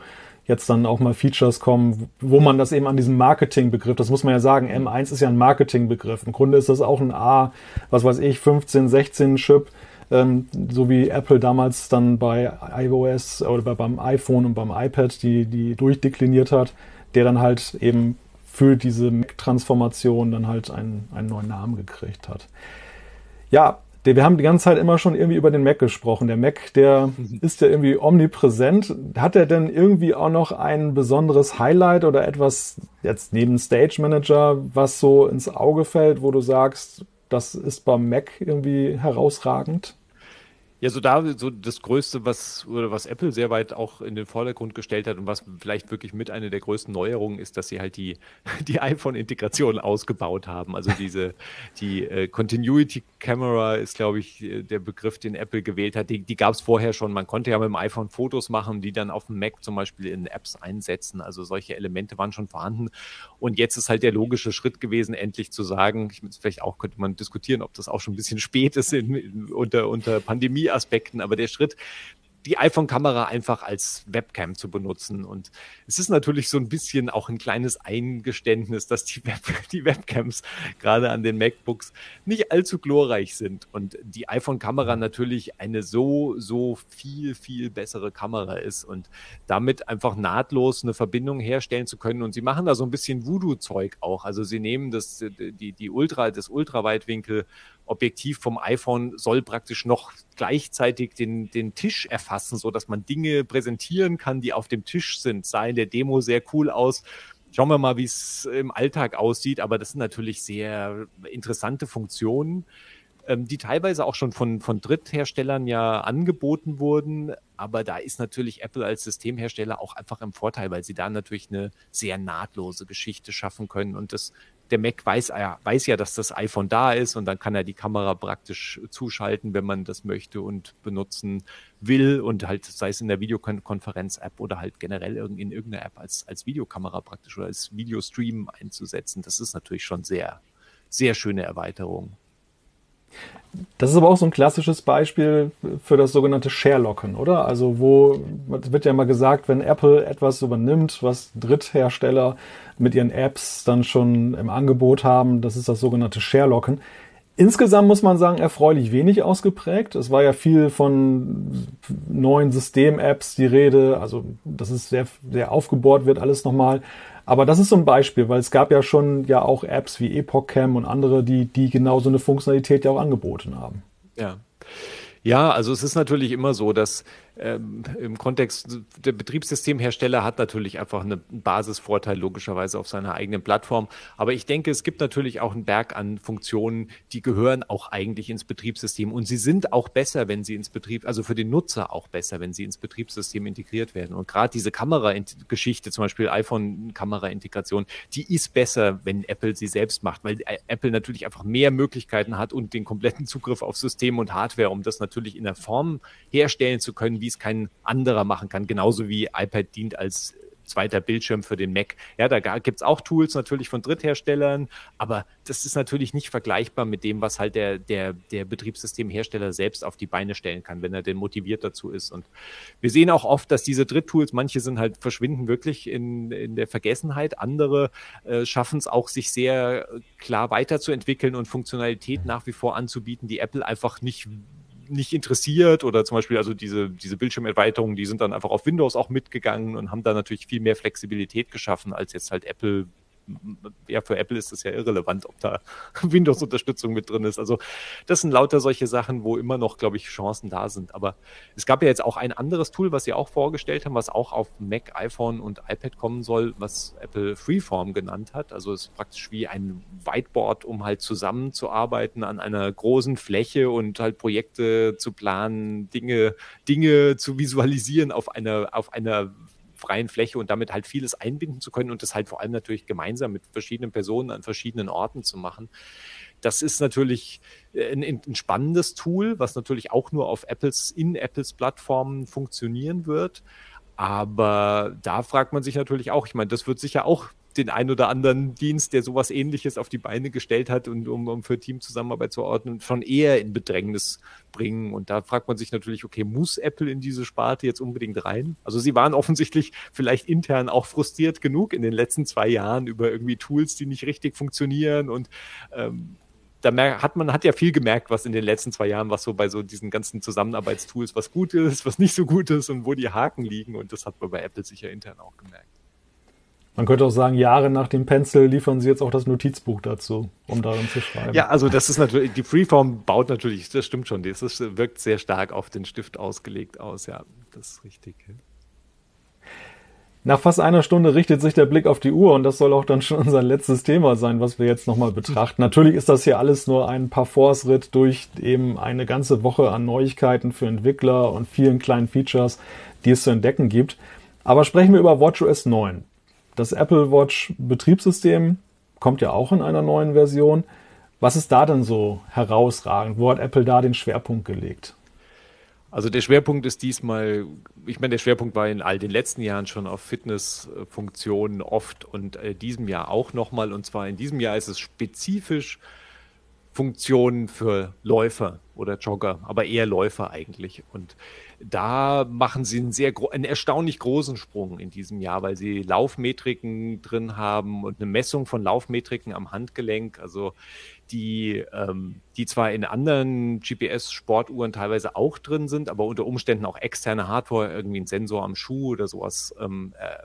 jetzt dann auch mal Features kommen, wo man das eben an diesem Marketingbegriff, das muss man ja sagen, M1 ist ja ein Marketingbegriff. Im Grunde ist das auch ein A, was weiß ich, 15, 16 Chip, ähm, so wie Apple damals dann bei iOS oder beim iPhone und beim iPad die, die durchdekliniert hat, der dann halt eben für diese Mac-Transformation dann halt einen, einen neuen Namen gekriegt hat. Ja, wir haben die ganze Zeit immer schon irgendwie über den Mac gesprochen. Der Mac, der mhm. ist ja irgendwie omnipräsent. Hat er denn irgendwie auch noch ein besonderes Highlight oder etwas jetzt neben Stage Manager, was so ins Auge fällt, wo du sagst, das ist beim Mac irgendwie herausragend? Ja, so da so das Größte, was oder was Apple sehr weit auch in den Vordergrund gestellt hat und was vielleicht wirklich mit einer der größten Neuerungen ist, dass sie halt die die iPhone-Integration ausgebaut haben. Also diese die äh, Continuity Camera ist, glaube ich, äh, der Begriff, den Apple gewählt hat. Die, die gab es vorher schon. Man konnte ja mit dem iPhone Fotos machen, die dann auf dem Mac zum Beispiel in Apps einsetzen. Also solche Elemente waren schon vorhanden. Und jetzt ist halt der logische Schritt gewesen, endlich zu sagen, ich, vielleicht auch könnte man diskutieren, ob das auch schon ein bisschen spät ist in, in, unter unter Pandemie Aspekten, aber der Schritt, die iPhone-Kamera einfach als Webcam zu benutzen. Und es ist natürlich so ein bisschen auch ein kleines Eingeständnis, dass die, Web die Webcams gerade an den MacBooks nicht allzu glorreich sind und die iPhone-Kamera natürlich eine so, so viel, viel bessere Kamera ist und damit einfach nahtlos eine Verbindung herstellen zu können. Und sie machen da so ein bisschen Voodoo-Zeug auch. Also sie nehmen das, die, die Ultra, das Ultraweitwinkel Objektiv vom iPhone soll praktisch noch gleichzeitig den, den Tisch erfassen, so dass man Dinge präsentieren kann, die auf dem Tisch sind. Sah in der Demo sehr cool aus. Schauen wir mal, wie es im Alltag aussieht. Aber das sind natürlich sehr interessante Funktionen, ähm, die teilweise auch schon von, von Drittherstellern ja angeboten wurden. Aber da ist natürlich Apple als Systemhersteller auch einfach im Vorteil, weil sie da natürlich eine sehr nahtlose Geschichte schaffen können. Und das, der Mac weiß, er weiß ja, dass das iPhone da ist und dann kann er die Kamera praktisch zuschalten, wenn man das möchte und benutzen will und halt, sei es in der Videokonferenz-App oder halt generell in irgendeiner App als, als Videokamera praktisch oder als Videostream einzusetzen. Das ist natürlich schon sehr, sehr schöne Erweiterung. Das ist aber auch so ein klassisches Beispiel für das sogenannte Sharelocken, oder? Also wo wird ja immer gesagt, wenn Apple etwas übernimmt, was Dritthersteller mit ihren Apps dann schon im Angebot haben, das ist das sogenannte Sharelocken. Insgesamt muss man sagen, erfreulich wenig ausgeprägt. Es war ja viel von neuen System-Apps die Rede, also das ist sehr, sehr aufgebohrt wird alles nochmal. Aber das ist so ein Beispiel, weil es gab ja schon ja auch Apps wie Epoch Cam und andere, die, die genau so eine Funktionalität ja auch angeboten haben. Ja. Ja, also es ist natürlich immer so, dass ähm, im Kontext der Betriebssystemhersteller hat natürlich einfach einen Basisvorteil logischerweise auf seiner eigenen Plattform. Aber ich denke, es gibt natürlich auch einen Berg an Funktionen, die gehören auch eigentlich ins Betriebssystem und sie sind auch besser, wenn sie ins Betrieb, also für den Nutzer auch besser, wenn sie ins Betriebssystem integriert werden. Und gerade diese Kamerageschichte, zum Beispiel iPhone-Kamera-Integration, die ist besser, wenn Apple sie selbst macht, weil Apple natürlich einfach mehr Möglichkeiten hat und den kompletten Zugriff auf System und Hardware, um das natürlich in der Form herstellen zu können, wie es kein anderer machen kann. Genauso wie iPad dient als zweiter Bildschirm für den Mac. Ja, da gibt es auch Tools natürlich von Drittherstellern, aber das ist natürlich nicht vergleichbar mit dem, was halt der, der, der Betriebssystemhersteller selbst auf die Beine stellen kann, wenn er denn motiviert dazu ist. Und wir sehen auch oft, dass diese Dritttools, manche sind halt, verschwinden wirklich in, in der Vergessenheit, andere äh, schaffen es auch, sich sehr klar weiterzuentwickeln und Funktionalität nach wie vor anzubieten, die Apple einfach nicht nicht interessiert oder zum Beispiel also diese, diese Bildschirmerweiterungen, die sind dann einfach auf Windows auch mitgegangen und haben da natürlich viel mehr Flexibilität geschaffen, als jetzt halt Apple ja, für Apple ist das ja irrelevant, ob da Windows-Unterstützung mit drin ist. Also das sind lauter solche Sachen, wo immer noch, glaube ich, Chancen da sind. Aber es gab ja jetzt auch ein anderes Tool, was sie auch vorgestellt haben, was auch auf Mac, iPhone und iPad kommen soll, was Apple Freeform genannt hat. Also es ist praktisch wie ein Whiteboard, um halt zusammenzuarbeiten an einer großen Fläche und halt Projekte zu planen, Dinge, Dinge zu visualisieren auf einer, auf einer freien Fläche und damit halt vieles einbinden zu können und das halt vor allem natürlich gemeinsam mit verschiedenen Personen an verschiedenen Orten zu machen. Das ist natürlich äh, ein, ein spannendes Tool, was natürlich auch nur auf Apples, in Apples Plattformen funktionieren wird. Aber da fragt man sich natürlich auch, ich meine, das wird sicher auch den ein oder anderen Dienst, der sowas ähnliches auf die Beine gestellt hat und um, um für Teamzusammenarbeit zu ordnen, schon eher in Bedrängnis bringen. Und da fragt man sich natürlich, okay, muss Apple in diese Sparte jetzt unbedingt rein? Also sie waren offensichtlich vielleicht intern auch frustriert genug in den letzten zwei Jahren über irgendwie Tools, die nicht richtig funktionieren und ähm, da hat man hat ja viel gemerkt, was in den letzten zwei Jahren, was so bei so diesen ganzen Zusammenarbeitstools, was gut ist, was nicht so gut ist und wo die Haken liegen. Und das hat man bei Apple sicher intern auch gemerkt. Man könnte auch sagen, Jahre nach dem Pencil liefern sie jetzt auch das Notizbuch dazu, um darin zu schreiben. Ja, also das ist natürlich, die Freeform baut natürlich, das stimmt schon, das ist, wirkt sehr stark auf den Stift ausgelegt aus, ja, das ist richtig. Nach fast einer Stunde richtet sich der Blick auf die Uhr und das soll auch dann schon unser letztes Thema sein, was wir jetzt nochmal betrachten. Natürlich ist das hier alles nur ein Parforce-Ritt durch eben eine ganze Woche an Neuigkeiten für Entwickler und vielen kleinen Features, die es zu entdecken gibt. Aber sprechen wir über WatchOS 9. Das Apple Watch Betriebssystem kommt ja auch in einer neuen Version. Was ist da denn so herausragend? Wo hat Apple da den Schwerpunkt gelegt? Also der Schwerpunkt ist diesmal, ich meine, der Schwerpunkt war in all den letzten Jahren schon auf Fitnessfunktionen oft und äh, diesem Jahr auch nochmal. Und zwar in diesem Jahr ist es spezifisch Funktionen für Läufer oder Jogger, aber eher Läufer eigentlich. Und da machen sie einen sehr einen erstaunlich großen Sprung in diesem Jahr, weil sie Laufmetriken drin haben und eine Messung von Laufmetriken am Handgelenk, also die, ähm, die zwar in anderen GPS-Sportuhren teilweise auch drin sind, aber unter Umständen auch externe Hardware, irgendwie ein Sensor am Schuh oder sowas ähm, äh,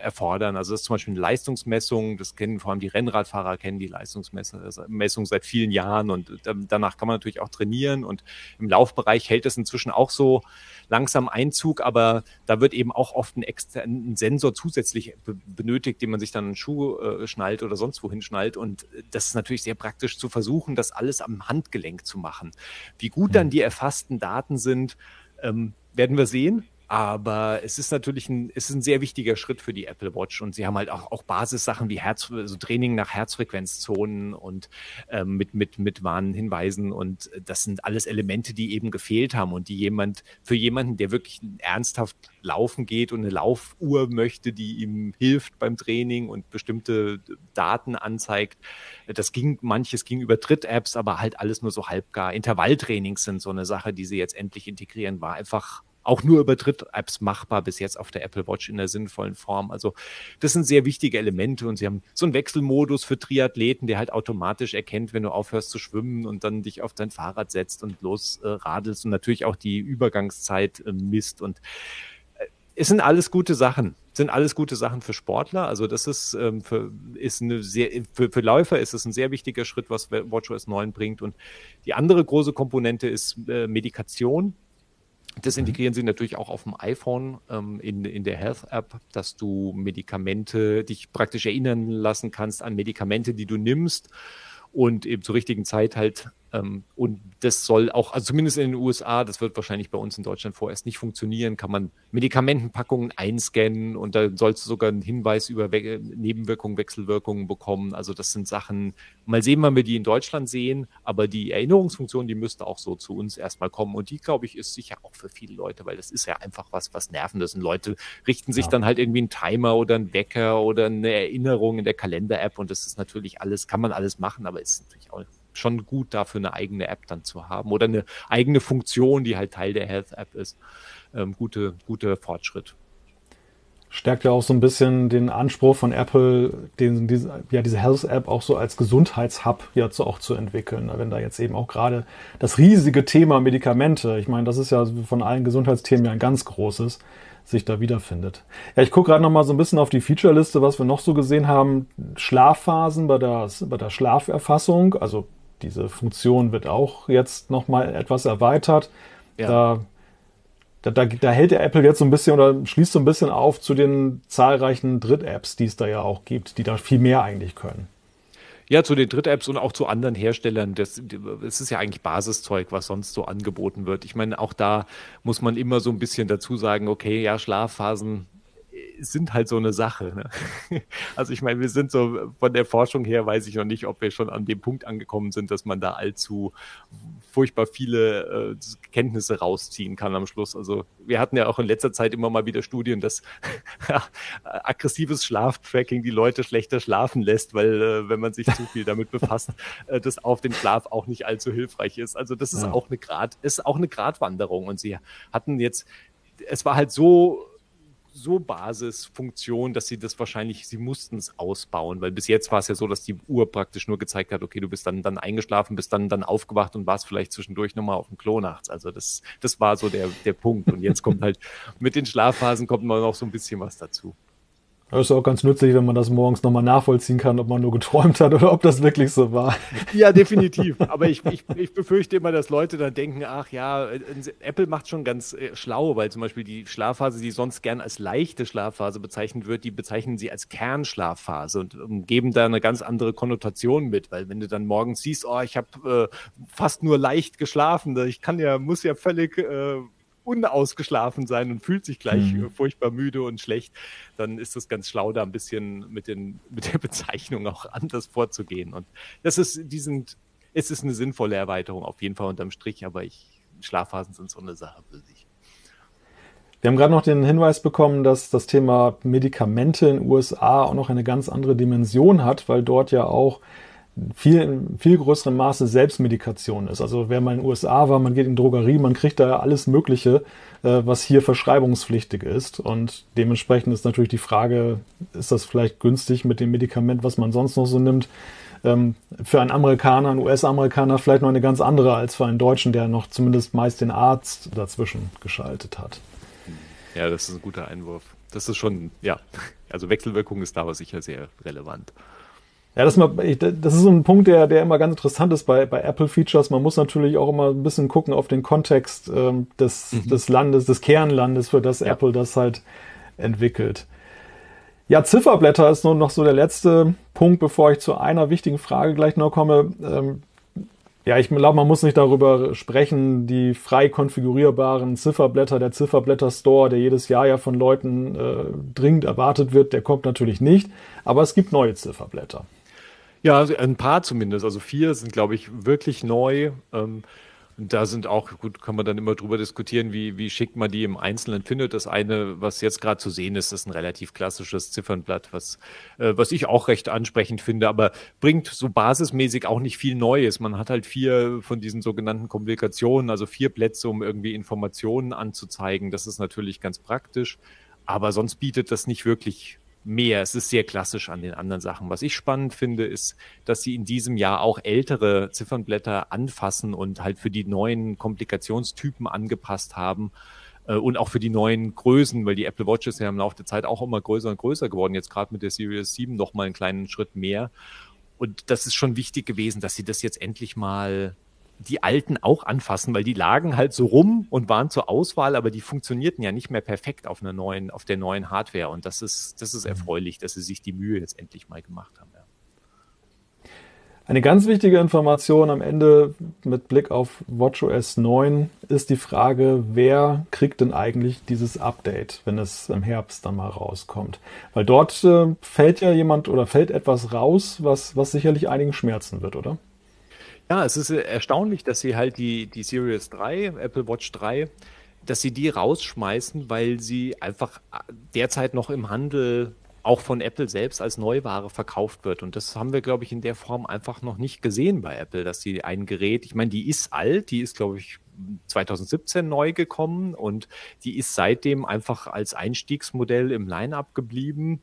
erfordern. Also das ist zum Beispiel eine Leistungsmessung, das kennen vor allem die Rennradfahrer, kennen die Leistungsmessung seit vielen Jahren und danach kann man natürlich auch trainieren und im Laufbereich hält es inzwischen auch so langsam Einzug, aber da wird eben auch oft ein externen Sensor zusätzlich benötigt, den man sich dann einen Schuh äh, schnallt oder sonst wohin schnallt und das ist natürlich sehr praktisch zu versuchen, das alles am Handgelenk zu machen. Wie gut dann mhm. die erfassten Daten sind, ähm, werden wir sehen. Aber es ist natürlich ein, es ist ein sehr wichtiger Schritt für die Apple Watch und sie haben halt auch, auch Basissachen wie Herz, also Training nach Herzfrequenzzonen und ähm, mit, mit, mit Warnhinweisen und das sind alles Elemente, die eben gefehlt haben und die jemand, für jemanden, der wirklich ernsthaft laufen geht und eine Laufuhr möchte, die ihm hilft beim Training und bestimmte Daten anzeigt. Das ging, manches ging über Tritt-Apps, aber halt alles nur so halbgar. Intervalltrainings sind so eine Sache, die sie jetzt endlich integrieren, war einfach auch nur über Dritt-Apps machbar bis jetzt auf der Apple Watch in der sinnvollen Form. Also das sind sehr wichtige Elemente und sie haben so einen Wechselmodus für Triathleten, der halt automatisch erkennt, wenn du aufhörst zu schwimmen und dann dich auf dein Fahrrad setzt und los äh, und natürlich auch die Übergangszeit äh, misst und äh, es sind alles gute Sachen sind alles gute Sachen für Sportler. Also das ist, ähm, für, ist eine sehr, für, für Läufer ist es ein sehr wichtiger Schritt, was WatchOS 9 bringt. Und die andere große Komponente ist äh, Medikation. Das mhm. integrieren sie natürlich auch auf dem iPhone ähm, in, in der Health App, dass du Medikamente, dich praktisch erinnern lassen kannst an Medikamente, die du nimmst und eben zur richtigen Zeit halt ähm, und das soll auch, also zumindest in den USA, das wird wahrscheinlich bei uns in Deutschland vorerst nicht funktionieren, kann man Medikamentenpackungen einscannen und da sollst du sogar einen Hinweis über We Nebenwirkungen, Wechselwirkungen bekommen. Also das sind Sachen, mal sehen, wann wir die in Deutschland sehen, aber die Erinnerungsfunktion, die müsste auch so zu uns erstmal kommen und die, glaube ich, ist sicher auch für viele Leute, weil das ist ja einfach was, was Nervendes und Leute richten sich ja. dann halt irgendwie einen Timer oder einen Wecker oder eine Erinnerung in der Kalender-App und das ist natürlich alles, kann man alles machen, aber ist natürlich auch schon gut dafür eine eigene App dann zu haben oder eine eigene Funktion, die halt Teil der Health App ist. Ähm, gute, guter Fortschritt. Stärkt ja auch so ein bisschen den Anspruch von Apple, den, diese, ja, diese Health App auch so als Gesundheitshub ja zu, auch zu entwickeln. Wenn da jetzt eben auch gerade das riesige Thema Medikamente, ich meine, das ist ja von allen Gesundheitsthemen ja ein ganz großes, sich da wiederfindet. Ja, ich gucke gerade noch mal so ein bisschen auf die Featureliste, was wir noch so gesehen haben. Schlafphasen bei der, bei der Schlaferfassung, also diese Funktion wird auch jetzt nochmal etwas erweitert. Ja. Da, da, da, hält der Apple jetzt so ein bisschen oder schließt so ein bisschen auf zu den zahlreichen Dritt-Apps, die es da ja auch gibt, die da viel mehr eigentlich können. Ja, zu den Dritt-Apps und auch zu anderen Herstellern. Das, das ist ja eigentlich Basiszeug, was sonst so angeboten wird. Ich meine, auch da muss man immer so ein bisschen dazu sagen, okay, ja, Schlafphasen sind halt so eine Sache. Ne? Also ich meine, wir sind so von der Forschung her, weiß ich noch nicht, ob wir schon an dem Punkt angekommen sind, dass man da allzu furchtbar viele äh, Kenntnisse rausziehen kann am Schluss. Also wir hatten ja auch in letzter Zeit immer mal wieder Studien, dass aggressives Schlaftracking die Leute schlechter schlafen lässt, weil äh, wenn man sich zu viel damit befasst, äh, das auf den Schlaf auch nicht allzu hilfreich ist. Also das ist ja. auch eine Grad, ist auch eine Gratwanderung. Und sie hatten jetzt, es war halt so so Basisfunktion, dass sie das wahrscheinlich, sie mussten es ausbauen, weil bis jetzt war es ja so, dass die Uhr praktisch nur gezeigt hat, okay, du bist dann, dann eingeschlafen, bist dann, dann aufgewacht und warst vielleicht zwischendurch nochmal auf dem Klo nachts. Also das, das war so der, der Punkt. Und jetzt kommt halt mit den Schlafphasen kommt mal noch so ein bisschen was dazu. Das ist auch ganz nützlich, wenn man das morgens nochmal nachvollziehen kann, ob man nur geträumt hat oder ob das wirklich so war. Ja, definitiv. Aber ich, ich, ich befürchte immer, dass Leute dann denken, ach ja, Apple macht schon ganz äh, schlau, weil zum Beispiel die Schlafphase, die sonst gern als leichte Schlafphase bezeichnet wird, die bezeichnen sie als Kernschlafphase und um, geben da eine ganz andere Konnotation mit, weil wenn du dann morgens siehst, oh, ich habe äh, fast nur leicht geschlafen, ich kann ja, muss ja völlig äh, unausgeschlafen sein und fühlt sich gleich mhm. furchtbar müde und schlecht, dann ist es ganz schlau, da ein bisschen mit, den, mit der Bezeichnung auch anders vorzugehen. Und das ist, die sind, es ist eine sinnvolle Erweiterung auf jeden Fall unterm Strich, aber ich, Schlafphasen sind so eine Sache für sich. Wir haben gerade noch den Hinweis bekommen, dass das Thema Medikamente in den USA auch noch eine ganz andere Dimension hat, weil dort ja auch viel, in viel größerem Maße Selbstmedikation ist. Also wer mal in den USA war, man geht in Drogerie, man kriegt da alles Mögliche, äh, was hier verschreibungspflichtig ist. Und dementsprechend ist natürlich die Frage, ist das vielleicht günstig mit dem Medikament, was man sonst noch so nimmt? Ähm, für einen Amerikaner, einen US-Amerikaner vielleicht noch eine ganz andere als für einen Deutschen, der noch zumindest meist den Arzt dazwischen geschaltet hat. Ja, das ist ein guter Einwurf. Das ist schon, ja, also Wechselwirkung ist da sicher sehr relevant. Ja, das, mal, das ist so ein Punkt, der, der immer ganz interessant ist bei, bei Apple-Features. Man muss natürlich auch immer ein bisschen gucken auf den Kontext ähm, des, mhm. des Landes, des Kernlandes, für das ja. Apple das halt entwickelt. Ja, Zifferblätter ist nur noch so der letzte Punkt, bevor ich zu einer wichtigen Frage gleich noch komme. Ähm, ja, ich glaube, man muss nicht darüber sprechen, die frei konfigurierbaren Zifferblätter, der Zifferblätter Store, der jedes Jahr ja von Leuten äh, dringend erwartet wird, der kommt natürlich nicht. Aber es gibt neue Zifferblätter. Ja, also ein paar zumindest. Also vier sind, glaube ich, wirklich neu. Ähm, und da sind auch, gut, kann man dann immer drüber diskutieren, wie, wie schick man die im Einzelnen findet. Das eine, was jetzt gerade zu sehen ist, ist ein relativ klassisches Ziffernblatt, was, äh, was ich auch recht ansprechend finde, aber bringt so basismäßig auch nicht viel Neues. Man hat halt vier von diesen sogenannten Komplikationen, also vier Plätze, um irgendwie Informationen anzuzeigen. Das ist natürlich ganz praktisch. Aber sonst bietet das nicht wirklich mehr. Es ist sehr klassisch an den anderen Sachen. Was ich spannend finde, ist, dass sie in diesem Jahr auch ältere Ziffernblätter anfassen und halt für die neuen Komplikationstypen angepasst haben. Äh, und auch für die neuen Größen, weil die Apple Watch ist ja im Laufe der Zeit auch immer größer und größer geworden. Jetzt gerade mit der Series 7 noch mal einen kleinen Schritt mehr. Und das ist schon wichtig gewesen, dass sie das jetzt endlich mal die alten auch anfassen, weil die lagen halt so rum und waren zur Auswahl, aber die funktionierten ja nicht mehr perfekt auf einer neuen, auf der neuen Hardware. Und das ist, das ist mhm. erfreulich, dass sie sich die Mühe jetzt endlich mal gemacht haben. Ja. Eine ganz wichtige Information am Ende mit Blick auf WatchOS 9 ist die Frage, wer kriegt denn eigentlich dieses Update, wenn es im Herbst dann mal rauskommt? Weil dort äh, fällt ja jemand oder fällt etwas raus, was, was sicherlich einigen schmerzen wird, oder? Ja, es ist erstaunlich, dass sie halt die, die Series 3, Apple Watch 3, dass sie die rausschmeißen, weil sie einfach derzeit noch im Handel auch von Apple selbst als Neuware verkauft wird. Und das haben wir, glaube ich, in der Form einfach noch nicht gesehen bei Apple, dass sie ein Gerät, ich meine, die ist alt, die ist, glaube ich, 2017 neu gekommen und die ist seitdem einfach als Einstiegsmodell im Line-up geblieben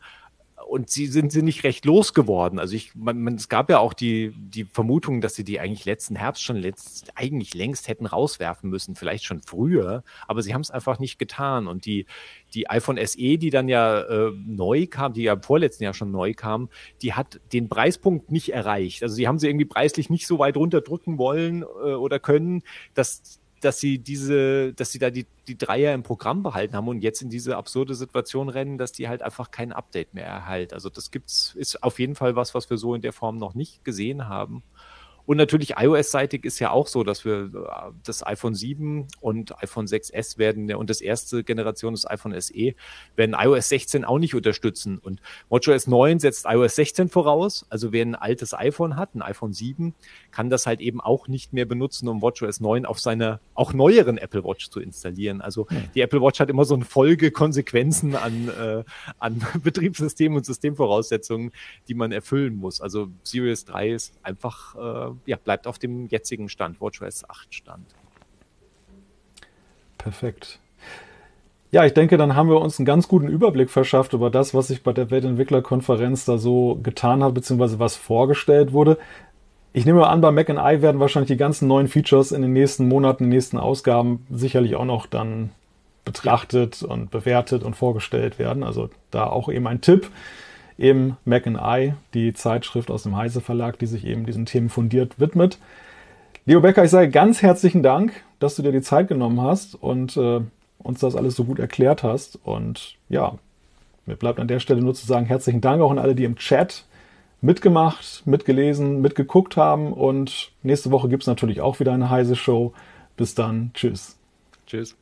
und sie sind sie nicht recht losgeworden. Also ich, man, man, es gab ja auch die, die Vermutung, dass sie die eigentlich letzten Herbst schon letzt, eigentlich längst hätten rauswerfen müssen, vielleicht schon früher, aber sie haben es einfach nicht getan. Und die, die iPhone SE, die dann ja äh, neu kam, die ja im vorletzten Jahr schon neu kam, die hat den Preispunkt nicht erreicht. Also sie haben sie irgendwie preislich nicht so weit runterdrücken wollen äh, oder können, dass dass sie diese, dass sie da die, die Dreier im Programm behalten haben und jetzt in diese absurde Situation rennen, dass die halt einfach kein Update mehr erhalten. Also das gibt's, ist auf jeden Fall was, was wir so in der Form noch nicht gesehen haben. Und natürlich iOS-seitig ist ja auch so, dass wir äh, das iPhone 7 und iPhone 6S werden und das erste Generation des iPhone SE werden iOS 16 auch nicht unterstützen. Und WatchOS 9 setzt iOS 16 voraus. Also wer ein altes iPhone hat, ein iPhone 7, kann das halt eben auch nicht mehr benutzen, um WatchOS 9 auf seiner auch neueren Apple Watch zu installieren. Also hm. die Apple Watch hat immer so eine Folge Konsequenzen an, äh, an Betriebssystemen und Systemvoraussetzungen, die man erfüllen muss. Also Series 3 ist einfach äh, ja, bleibt auf dem jetzigen Stand, WatchOS 8 Stand. Perfekt. Ja, ich denke, dann haben wir uns einen ganz guten Überblick verschafft über das, was sich bei der Weltentwicklerkonferenz da so getan hat, beziehungsweise was vorgestellt wurde. Ich nehme an, bei Mac and I werden wahrscheinlich die ganzen neuen Features in den nächsten Monaten, in den nächsten Ausgaben sicherlich auch noch dann betrachtet und bewertet und vorgestellt werden. Also da auch eben ein Tipp eben Mac and I, die Zeitschrift aus dem Heise Verlag, die sich eben diesen Themen fundiert widmet. Leo Becker, ich sage ganz herzlichen Dank, dass du dir die Zeit genommen hast und äh, uns das alles so gut erklärt hast. Und ja, mir bleibt an der Stelle nur zu sagen, herzlichen Dank auch an alle, die im Chat mitgemacht, mitgelesen, mitgeguckt haben. Und nächste Woche gibt es natürlich auch wieder eine Heise Show. Bis dann. Tschüss. Tschüss.